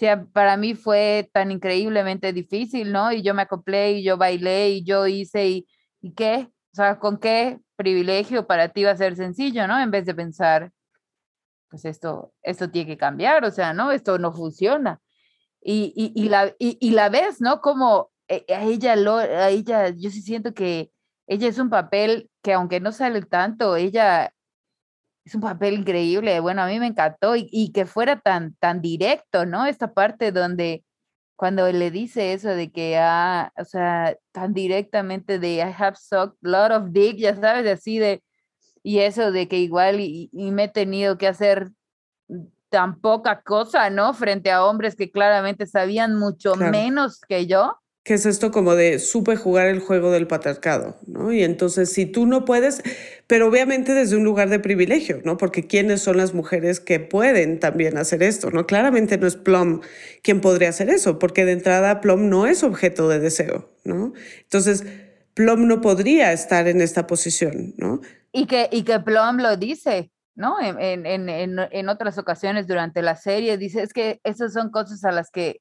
[SPEAKER 4] O para mí fue tan increíblemente difícil, ¿no? Y yo me acoplé y yo bailé y yo hice y, ¿y qué? O sea, ¿con qué privilegio para ti va a ser sencillo, ¿no? En vez de pensar, pues esto, esto tiene que cambiar, o sea, ¿no? Esto no funciona. Y, y, y la, y, la ves, ¿no? Como eh, a ella, lo, a ella, yo sí siento que ella es un papel que aunque no sale tanto, ella es un papel increíble. Bueno, a mí me encantó y, que fuera tan, tan directo, ¿no? Esta parte donde cuando le dice eso de que, ah, o sea, tan directamente de I have sucked a lot of dick, ya sabes, así de, y eso de que igual y, me he tenido que hacer tan poca cosa, ¿no? Frente a hombres que claramente sabían mucho menos que yo
[SPEAKER 2] que es esto como de supe jugar el juego del patriarcado, ¿no? Y entonces si tú no puedes, pero obviamente desde un lugar de privilegio, ¿no? Porque quiénes son las mujeres que pueden también hacer esto, ¿no? Claramente no es Plum quien podría hacer eso, porque de entrada Plum no es objeto de deseo, ¿no? Entonces Plum no podría estar en esta posición, ¿no?
[SPEAKER 4] Y que, y que Plum lo dice, ¿no? En, en, en, en otras ocasiones durante la serie, dice, es que esas son cosas a las que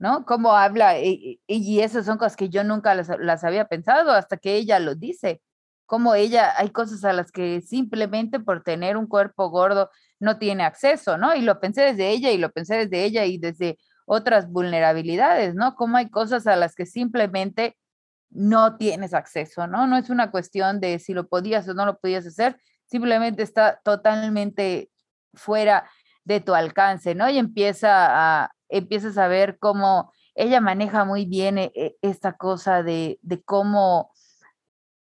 [SPEAKER 4] ¿no? Cómo habla, y, y, esas son cosas que yo nunca las, había pensado hasta que ella lo dice, como ella, hay cosas a las que simplemente por tener un cuerpo gordo no tiene acceso, ¿no? Y lo pensé desde ella y lo pensé desde ella y desde otras vulnerabilidades, ¿no? Como hay cosas a las que simplemente no tienes acceso, ¿no? No es una cuestión de si lo podías o no lo podías hacer, simplemente está totalmente fuera de tu alcance, ¿no? Y empieza a, empiezas a ver cómo ella maneja muy bien eh, eh, esta cosa de, de cómo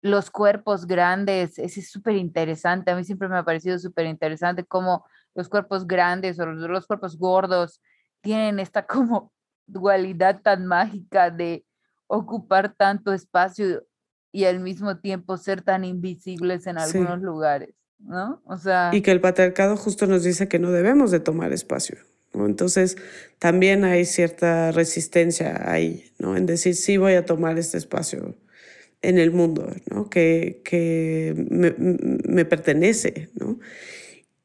[SPEAKER 4] los cuerpos grandes, es súper interesante, a mí siempre me ha parecido súper interesante cómo los cuerpos grandes o los, cuerpos gordos tienen esta como dualidad tan mágica de ocupar tanto espacio y al mismo tiempo ser tan invisibles en algunos lugares, ¿no?
[SPEAKER 2] O sea... Y que el patriarcado justo nos dice que no debemos de tomar espacio. Entonces, también hay cierta resistencia ahí, ¿no? En decir, sí voy a tomar este espacio en el mundo, ¿no? que, que me, me, pertenece. ¿no?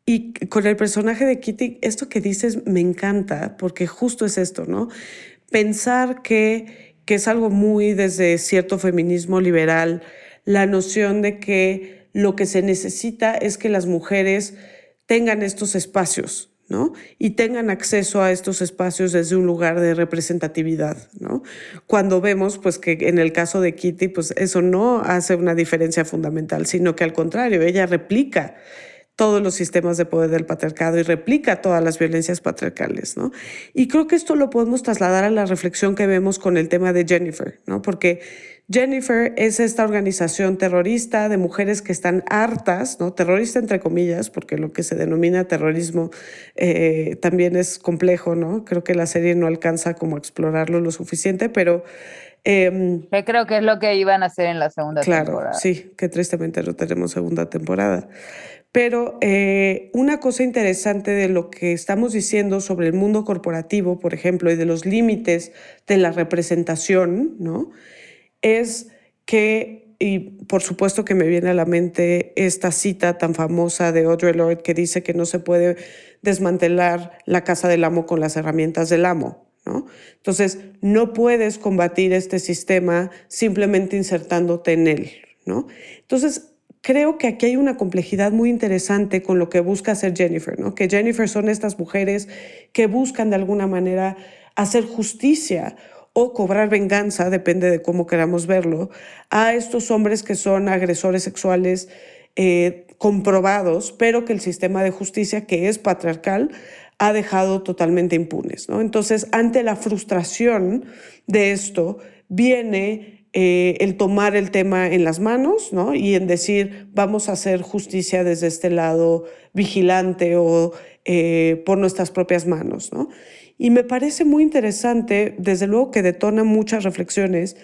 [SPEAKER 2] Y con el personaje de Kitty, esto que dices me encanta porque justo es esto, ¿no? Pensar que, que es algo muy desde cierto feminismo liberal, la noción de que lo que se necesita es que las mujeres tengan estos espacios, y tengan acceso a estos espacios desde un lugar de representatividad, ¿no? Cuando vemos, pues, que en el caso de Kitty, pues, eso no hace una diferencia fundamental, sino que al contrario, ella replica todos los sistemas de poder del patriarcado y replica todas las violencias patriarcales, ¿no? Y creo que esto lo podemos trasladar a la reflexión que vemos con el tema de Jennifer, ¿no? Porque Jennifer es esta organización terrorista de mujeres que están hartas, ¿no? terrorista entre comillas, porque lo que se denomina terrorismo eh, también es complejo, ¿no? Creo que la serie no alcanza como a explorarlo lo suficiente, pero...
[SPEAKER 4] Eh, creo que es lo que iban a hacer en la segunda
[SPEAKER 2] temporada. Claro, sí, que tristemente no tenemos segunda temporada. Pero eh, una cosa interesante de lo que estamos diciendo sobre el mundo corporativo, por ejemplo, y de los límites de la representación, ¿no? Es que, y por supuesto que me viene a la mente esta cita tan famosa de Audre Lorde que dice que no se puede desmantelar la casa del amo con las herramientas del amo. ¿no? Entonces, no puedes combatir este sistema simplemente insertándote en él. ¿no? Entonces, creo que aquí hay una complejidad muy interesante con lo que busca hacer Jennifer, ¿no? que Jennifer son estas mujeres que buscan de alguna manera hacer justicia o cobrar venganza, depende de cómo queramos verlo, a estos hombres que son agresores sexuales eh, comprobados, pero que el sistema de justicia, que es patriarcal, ha dejado totalmente impunes. ¿no? Entonces, ante la frustración de esto, viene eh, el tomar el tema en las manos ¿no? y en decir, vamos a hacer justicia desde este lado vigilante o eh, por nuestras propias manos. ¿no? Y me parece muy interesante, desde luego que detona muchas reflexiones,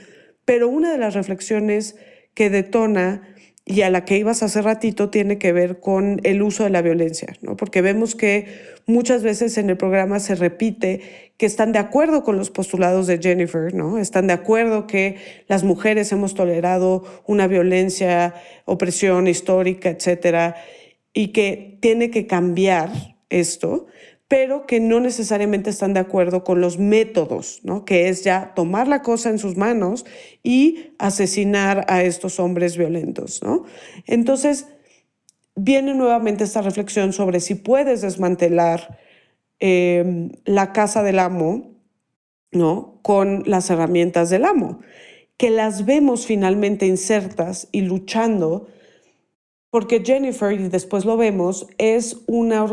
[SPEAKER 2] pero una de las reflexiones que detona y a la que ibas hace ratito tiene que ver con el uso de la violencia, ¿no? Porque vemos que muchas veces en el programa se repite que están de acuerdo con los postulados de Jennifer, ¿no? Están de acuerdo que las mujeres hemos tolerado una violencia, opresión histórica, etcétera, y que tiene que cambiar esto pero que no necesariamente están de acuerdo con los métodos, ¿no? que es ya tomar la cosa en sus manos y asesinar a estos hombres violentos. ¿no? Entonces, viene nuevamente esta reflexión sobre si puedes desmantelar em, la casa del amo ¿no? con las herramientas del amo, que las vemos finalmente insertas y luchando porque Jennifer, y después lo vemos, es una,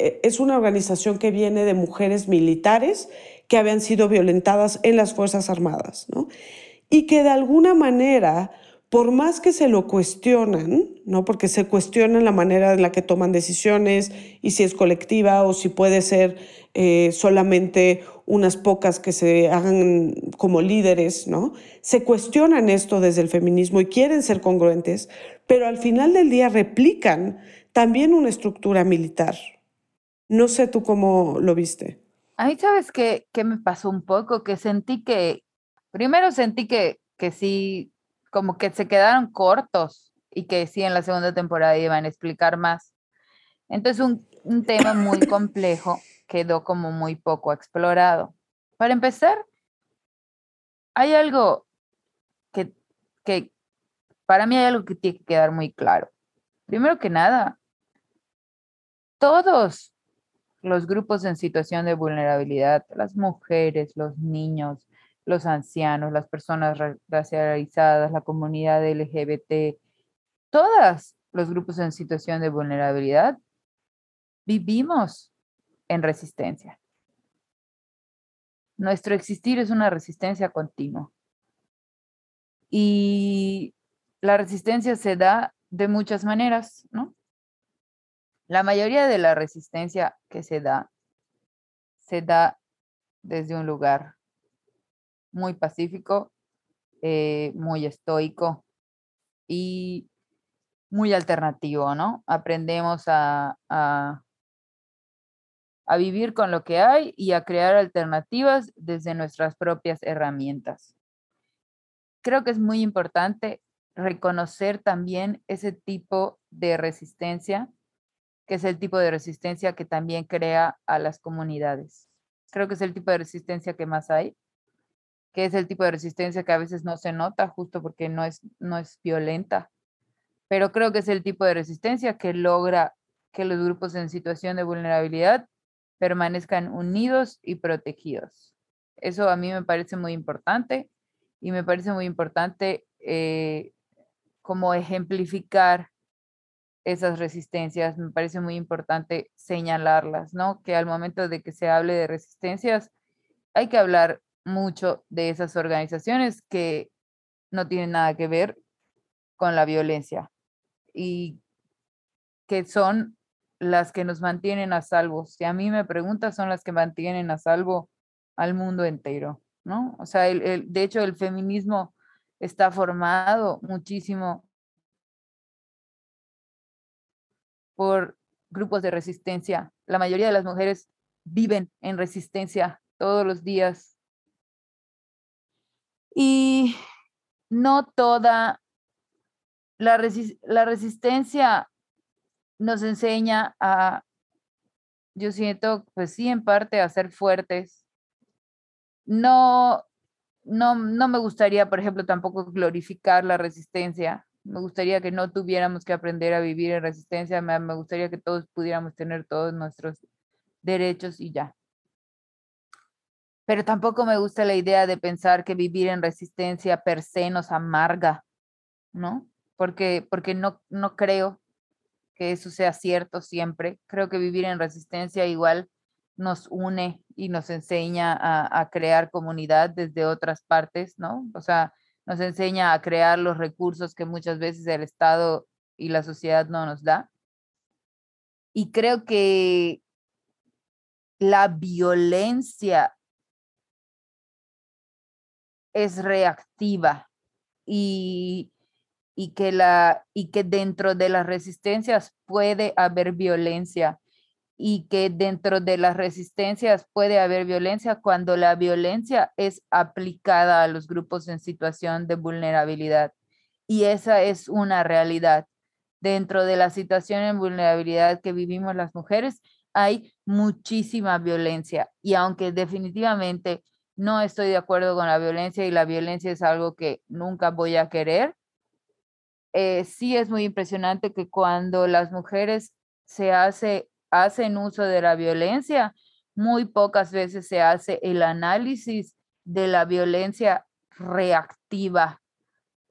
[SPEAKER 2] eh, es una organización que viene de mujeres militares que habían sido violentadas en las Fuerzas Armadas, ¿no? Y que de alguna manera, por más que se lo cuestionan, ¿no? Porque se cuestionan la manera en la que toman decisiones y si es colectiva o si puede ser eh, solamente unas pocas que se hagan como líderes, ¿no? Se cuestionan esto desde el feminismo y quieren ser congruentes, pero al final del día replican también una estructura militar. No sé tú cómo lo viste.
[SPEAKER 4] A mí, ¿sabes qué, qué me pasó un poco? Que sentí que, primero sentí que, que sí, como que se quedaron cortos y que sí en la segunda temporada iban a explicar más. Entonces, un, un tema muy complejo quedó como muy poco explorado. Para empezar, hay algo que, que para mí hay algo que tiene que quedar muy claro. Primero que nada, todos los grupos en situación de vulnerabilidad, las mujeres, los niños, los ancianos, las personas racializadas, la comunidad LGBT, todos los grupos en situación de vulnerabilidad, vivimos en resistencia. Nuestro existir es una resistencia continua. Y la resistencia se da de muchas maneras, ¿no? La mayoría de la resistencia que se da, se da desde un lugar muy pacífico, eh, muy estoico y muy alternativo, ¿no? Aprendemos a, a, a vivir con lo que hay y a crear alternativas desde nuestras propias herramientas. Creo que es muy importante reconocer también ese tipo de resistencia que es el tipo de resistencia que también crea a las comunidades. Creo que es el tipo de resistencia que más hay, que es el tipo de resistencia que a veces no se nota justo porque no es, no es violenta, pero creo que es el tipo de resistencia que logra que los grupos en situación de vulnerabilidad permanezcan unidos y protegidos. Eso a mí me parece muy importante y me parece muy importante eh, como ejemplificar esas resistencias, me parece muy importante señalarlas, ¿no? Que al momento de que se hable de resistencias, hay que hablar mucho de esas organizaciones que no tienen nada que ver con la violencia y que son las que nos mantienen a salvo. Si a mí me preguntas, son las que mantienen a salvo al mundo entero, ¿no? O sea, el, de hecho, el feminismo está formado muchísimo por grupos de resistencia. La mayoría de las mujeres viven en resistencia todos los días. Y no toda la, la resistencia nos enseña a, yo siento, pues sí, en parte a ser fuertes. No, no, no me gustaría, por ejemplo, tampoco glorificar la resistencia. Me gustaría que no tuviéramos que aprender a vivir en resistencia. Me, gustaría que todos pudiéramos tener todos nuestros derechos y ya. Pero tampoco me gusta la idea de pensar que vivir en resistencia per se nos amarga, ¿no? Porque, porque no, no creo que eso sea cierto siempre. Creo que vivir en resistencia igual nos une y nos enseña a, a crear comunidad desde otras partes, ¿no? O sea, nos enseña a crear los recursos que muchas veces el Estado y la sociedad no nos da. Y creo que la violencia es reactiva y, y, que la, y que dentro de las resistencias puede haber violencia y que dentro de las resistencias puede haber violencia cuando la violencia es aplicada a los grupos en situación de vulnerabilidad. Y esa es una realidad. Dentro de la situación de vulnerabilidad que vivimos las mujeres, hay muchísima violencia. Y aunque definitivamente no estoy de acuerdo con la violencia y la violencia es algo que nunca voy a querer, eh, sí es muy impresionante que cuando las mujeres se hace hacen uso de la violencia, muy pocas veces se hace el análisis de la violencia reactiva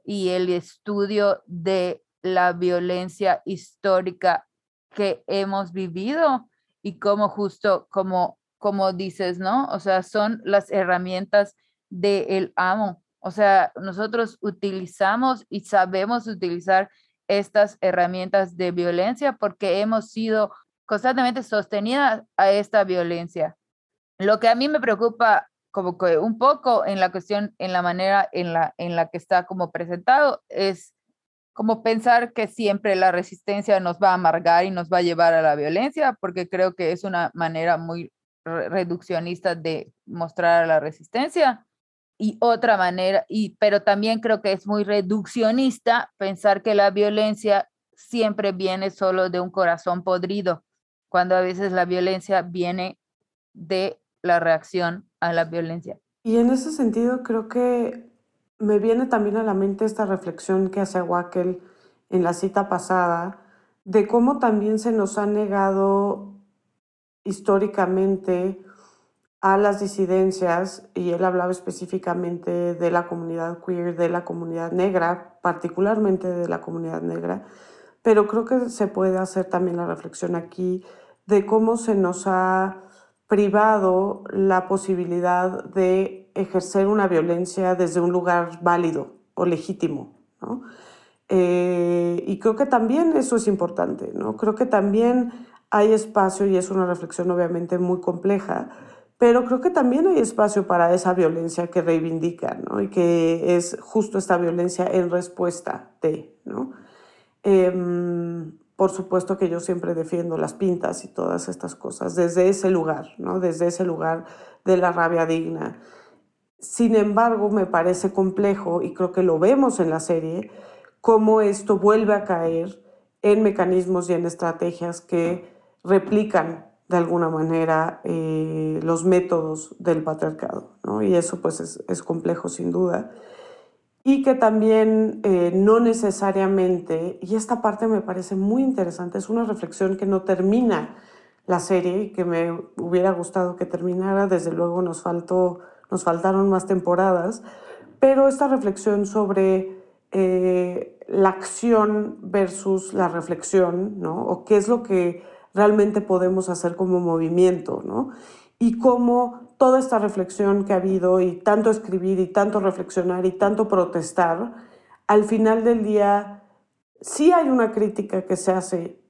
[SPEAKER 4] y el estudio de la violencia histórica que hemos vivido y como justo como como dices, ¿no? O sea, son las herramientas del amo. O sea, nosotros utilizamos y sabemos utilizar estas herramientas de violencia porque hemos sido constantemente sostenida a esta violencia. Lo que a mí me preocupa como que un poco en la cuestión, en la manera en la, en la que está como presentado, es como pensar que siempre la resistencia nos va a amargar y nos va a llevar a la violencia, porque creo que es una manera muy reduccionista de mostrar la resistencia. Y otra manera, y, pero también creo que es muy reduccionista pensar que la violencia siempre viene solo de un corazón podrido cuando a veces la violencia viene de la reacción a la violencia.
[SPEAKER 2] Y en ese sentido creo que me viene también a la mente esta reflexión que hace Wackel en la cita pasada, de cómo también se nos ha negado históricamente a las disidencias, y él hablaba específicamente de la comunidad queer, de la comunidad negra, particularmente de la comunidad negra, pero creo que se puede hacer también la reflexión aquí de cómo se nos ha privado la posibilidad de ejercer una violencia desde un lugar válido o legítimo. Eh, y creo que también eso es importante, ¿no? Creo que también hay espacio, y es una reflexión obviamente muy compleja, pero creo que también hay espacio para esa violencia que reivindican, ¿no? Y que es justo esta violencia en respuesta de, ¿no? Em, por supuesto que yo siempre defiendo las pintas y todas estas cosas desde ese lugar, ¿no? Desde ese lugar de la rabia digna. Sin embargo, me parece complejo, y creo que lo vemos en la serie, cómo esto vuelve a caer en mecanismos y en estrategias que replican de alguna manera eh, los métodos del patriarcado, ¿no? Y eso pues es, complejo sin duda. Y que también eh, no necesariamente, y esta parte me parece muy interesante, es una reflexión que no termina la serie y que me hubiera gustado que terminara, desde luego nos, faltó, nos faltaron más temporadas, pero esta reflexión sobre eh, la acción versus la reflexión, ¿no? O qué es lo que realmente podemos hacer como movimiento, ¿no? Y cómo toda esta reflexión que ha habido y tanto escribir y tanto reflexionar y tanto protestar, al final del día sí hay una crítica que se hace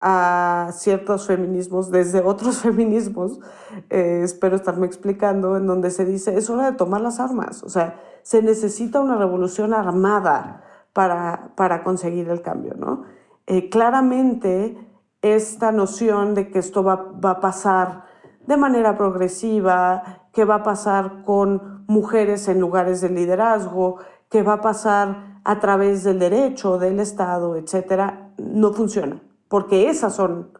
[SPEAKER 2] a ciertos feminismos desde otros feminismos, eh, espero estarme explicando, en donde se dice es hora de tomar las armas, o sea, se necesita una revolución armada para, para conseguir el cambio, ¿no? Eh, claramente esta noción de que esto va, a pasar de manera progresiva, que va a pasar con mujeres en lugares de liderazgo, que va a pasar a través del derecho, del Estado, etcétera, no funciona, porque esas son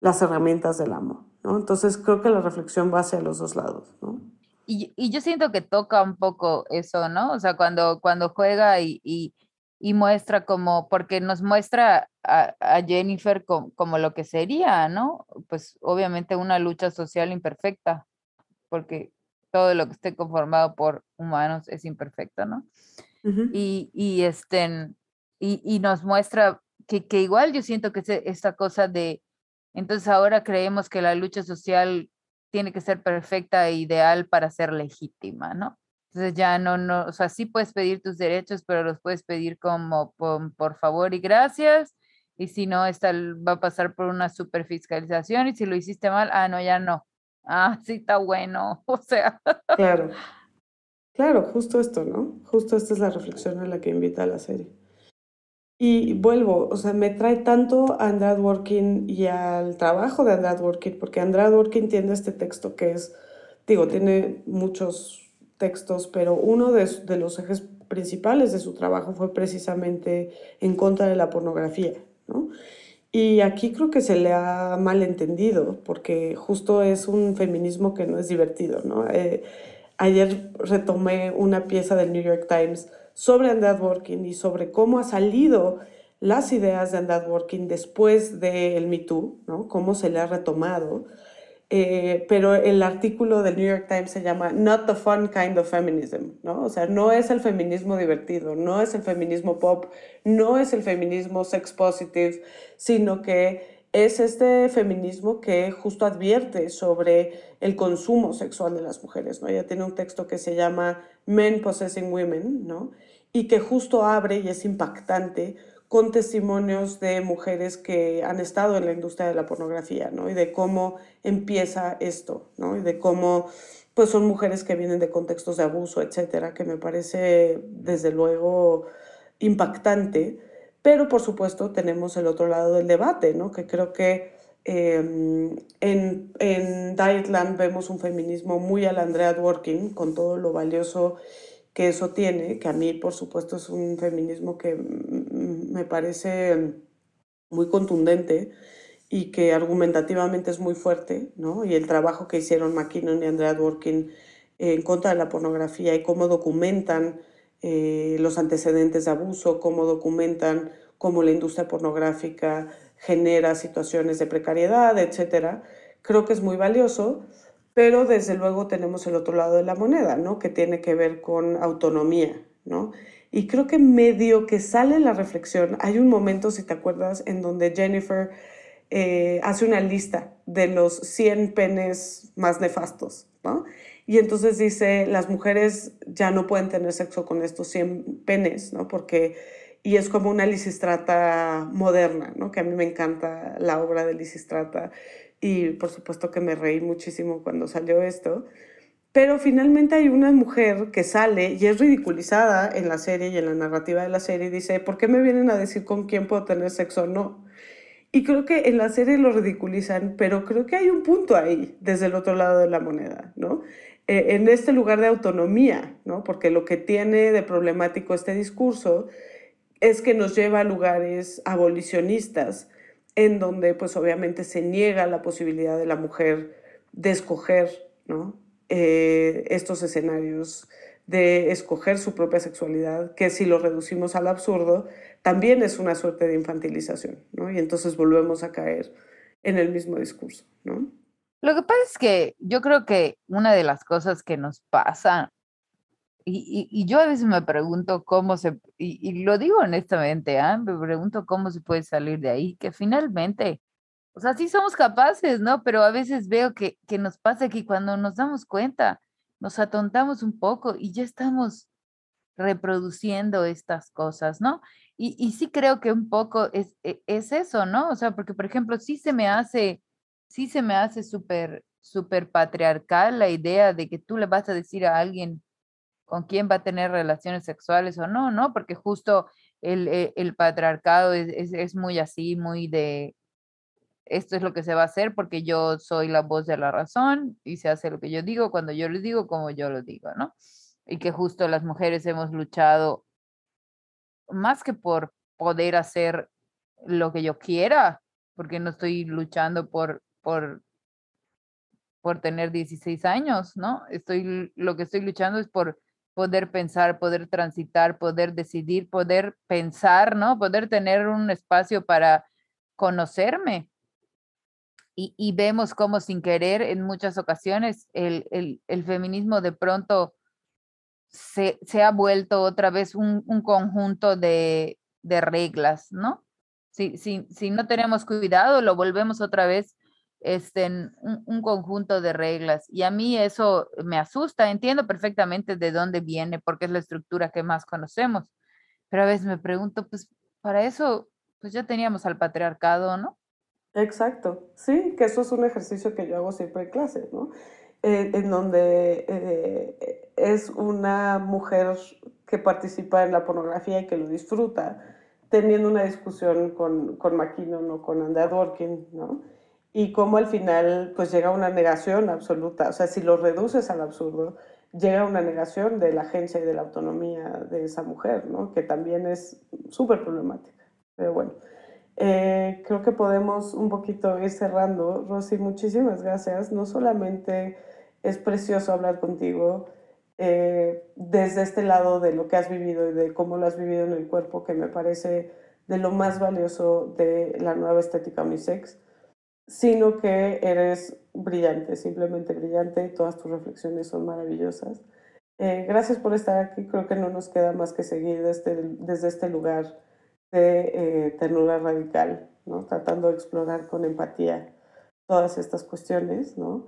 [SPEAKER 2] las herramientas del amo. ¿no? Entonces creo que la reflexión va hacia los dos lados. ¿no?
[SPEAKER 4] Y, y, yo siento que toca un poco eso, ¿no? O sea, cuando, cuando juega y, y muestra como, porque nos muestra a, Jennifer como, lo que sería, ¿no? Pues obviamente una lucha social imperfecta, porque todo lo que esté conformado por humanos es imperfecto, ¿no? y, y, este, y, y, nos muestra que, que igual yo siento que esta cosa de, entonces ahora creemos que la lucha social tiene que ser perfecta e ideal para ser legítima, ¿no? Entonces ya no, no, o sea, sí puedes pedir tus derechos, pero los puedes pedir como por, favor y gracias. Y si no, está, va a pasar por una superfiscalización. Y si lo hiciste mal, ah, no, ya no. Ah, sí, está bueno. O sea.
[SPEAKER 2] Claro. Claro, justo esto, ¿no? Justo esta es la reflexión a la que invita la serie. Y vuelvo, o sea, me trae tanto a Andrade Working y al trabajo de Andrade Working, porque Andrade Working tiene este texto que es, digo, tiene muchos textos, pero uno de, los ejes principales de su trabajo fue precisamente en contra de la pornografía. Y aquí creo que se le ha malentendido, porque justo es un feminismo que no es divertido. ¿no? Eh, ayer retomé una pieza del New York Times sobre Andad Working y sobre cómo ha salido las ideas de Andad Working después del Me Too, ¿no? cómo se le ha retomado. Eh, pero el artículo del New York Times se llama Not the Fun Kind of Feminism, ¿no? O sea, no es el feminismo divertido, no es el feminismo pop, no es el feminismo sex positive, sino que es este feminismo que justo advierte sobre el consumo sexual de las mujeres, ¿no? Ella tiene un texto que se llama Men Possessing Women, ¿no? Y que justo abre y es impactante con testimonios de mujeres que han estado en la industria de la pornografía, ¿no? Y de cómo empieza esto, ¿no? Y de cómo, pues son mujeres que vienen de contextos de abuso, etcétera, que me parece, desde luego, impactante. Pero, por supuesto, tenemos el otro lado del debate, ¿no? Que creo que em, en, en Dietland vemos un feminismo muy a la Andrea Dworkin, con todo lo valioso que eso tiene, que a mí por supuesto es un feminismo que me parece muy contundente y que argumentativamente es muy fuerte, ¿no? Y el trabajo que hicieron McKinnon y Andrea Dworkin en contra de la pornografía y cómo documentan eh, los antecedentes de abuso, cómo documentan cómo la industria pornográfica genera situaciones de precariedad, etc. Creo que es muy valioso, pero desde luego tenemos el otro lado de la moneda, ¿no? que tiene que ver con autonomía. ¿no? Y creo que medio que sale la reflexión, hay un momento, si te acuerdas, en donde Jennifer eh, hace una lista de los 100 penes más nefastos, ¿no? Y entonces dice, las mujeres ya no pueden tener sexo con estos 100 penes, ¿no? Porque, y es como una lisistrata moderna, ¿no? Que a mí me encanta la obra de lisistrata y por supuesto que me reí muchísimo cuando salió esto. Pero finalmente hay una mujer que sale y es ridiculizada en la serie y en la narrativa de la serie y dice, ¿por qué me vienen a decir con quién puedo tener sexo o no? Y creo que en la serie lo ridiculizan, pero creo que hay un punto ahí, desde el otro lado de la moneda, ¿no? Eh, en este lugar de autonomía, ¿no? Porque lo que tiene de problemático este discurso es que nos lleva a lugares abolicionistas, en donde pues obviamente se niega la posibilidad de la mujer de escoger, ¿no? Eh, estos escenarios de escoger su propia sexualidad, que si lo reducimos al absurdo, también es una suerte de infantilización, ¿no? Y entonces volvemos a caer en el mismo discurso, ¿no?
[SPEAKER 4] Lo que pasa es que yo creo que una de las cosas que nos pasa, y, y, yo a veces me pregunto cómo se, y, lo digo honestamente, ¿eh? me pregunto cómo se puede salir de ahí, que finalmente, o sea, sí somos capaces, ¿no? Pero a veces veo que, que nos pasa que cuando nos damos cuenta, nos atontamos un poco y ya estamos reproduciendo estas cosas, ¿no? Y, y sí creo que un poco es, e, es, eso, ¿no? O sea, porque por ejemplo, sí se me hace, sí se me hace súper, súper patriarcal la idea de que tú le vas a decir a alguien con quién va a tener relaciones sexuales o no, ¿no? Porque justo el, e, el patriarcado es, es, muy así, muy de, esto es lo que se va a hacer porque yo soy la voz de la razón y se hace lo que yo digo cuando yo lo digo como yo lo digo, ¿no? Y que justo las mujeres hemos luchado más que por poder hacer lo que yo quiera, porque no estoy luchando por, por, por tener 16 años, ¿no? Estoy, lo que estoy luchando es por poder pensar, poder transitar, poder decidir, poder pensar, ¿no? Poder tener un espacio para conocerme, y, vemos cómo sin querer en muchas ocasiones el, feminismo de pronto se, ha vuelto otra vez un, conjunto de, reglas, ¿no? Si, si, no tenemos cuidado, lo volvemos otra vez este, un, un, conjunto de reglas. Y a mí eso me asusta. Entiendo perfectamente de dónde viene, porque es la estructura que más conocemos. Pero a veces me pregunto, pues para eso, pues ya teníamos al patriarcado, ¿no?
[SPEAKER 2] Exacto, sí, que eso es un ejercicio que yo hago siempre en clase, ¿no? Eh, en donde eh, es una mujer que participa en la pornografía y que lo disfruta, teniendo una discusión con, con McKinnon o con Andrea Dworkin, ¿no? Y cómo al final pues llega una negación absoluta, o sea, si lo reduces al absurdo, llega una negación de la agencia y de la autonomía de esa mujer, ¿no? Que también es súper problemática. Pero bueno, eh, creo que podemos un poquito ir cerrando. Rosy, muchísimas gracias. No solamente es precioso hablar contigo eh, desde este lado de lo que has vivido y de cómo lo has vivido en el cuerpo, que me parece de lo más valioso de la nueva estética unisex, sino que eres brillante, simplemente brillante. Todas tus reflexiones son maravillosas. Eh, gracias por estar aquí. Creo que no nos queda más que seguir desde, desde este lugar de eh, ternura radical, ¿no? tratando de explorar con empatía todas estas cuestiones, ¿no?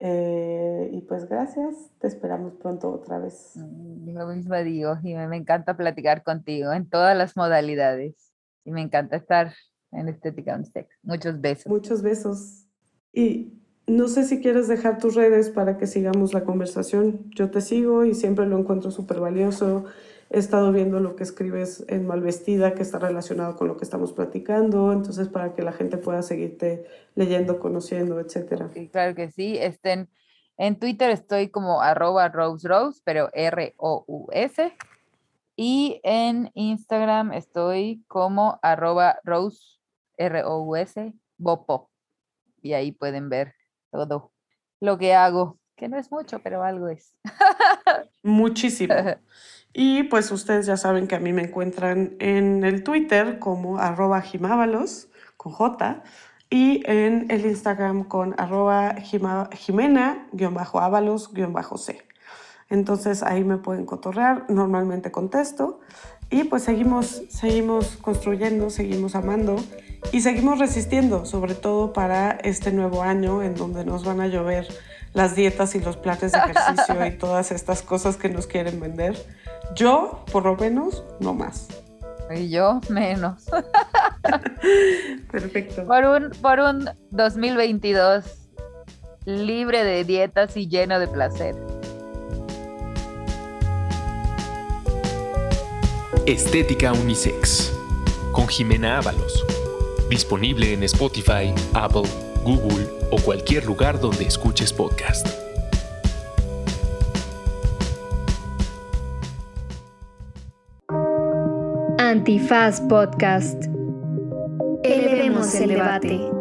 [SPEAKER 2] Eh, y pues gracias, te esperamos pronto otra vez.
[SPEAKER 4] Mm, lo mismo digo, y me encanta platicar contigo en todas las modalidades. Y me encanta estar en Estética Unsex. Muchos besos.
[SPEAKER 2] Muchos besos. Y no sé si quieres dejar tus redes para que sigamos la conversación. Yo te sigo y siempre lo encuentro súper valioso. He estado viendo lo que escribes en Malvestida, que está relacionado con lo que estamos platicando, entonces para que la gente pueda seguirte leyendo, conociendo, etcétera.
[SPEAKER 4] Sí, claro que sí. Estén, en Twitter estoy como arroba Rose Rose, pero R-O-U-S. Y en Instagram estoy como arroba Rose, R-O-U-S, Bopo. Y ahí pueden ver todo lo que hago. que no es mucho, pero algo es.
[SPEAKER 2] Muchísimo. Y pues ustedes ya saben que a mí me encuentran en el Twitter como arroba jimábalos con J y en el Instagram con arroba jimena-ábalos-c. Entonces ahí me pueden cotorrear, normalmente contesto y pues seguimos, seguimos construyendo, seguimos amando y seguimos resistiendo, sobre todo para este nuevo año en donde nos van a llover las dietas y los planes de ejercicio y todas estas cosas que nos quieren vender. Yo, por lo menos, no más.
[SPEAKER 4] Y yo, menos.
[SPEAKER 2] Perfecto.
[SPEAKER 4] Por un, por un 2022 libre de dietas y lleno de placer.
[SPEAKER 3] Estética Unisex con Jimena Ábalos. Disponible en Spotify, Apple, Google o cualquier lugar donde escuches podcast.
[SPEAKER 1] Antifaz Podcast. Elevemos el debate.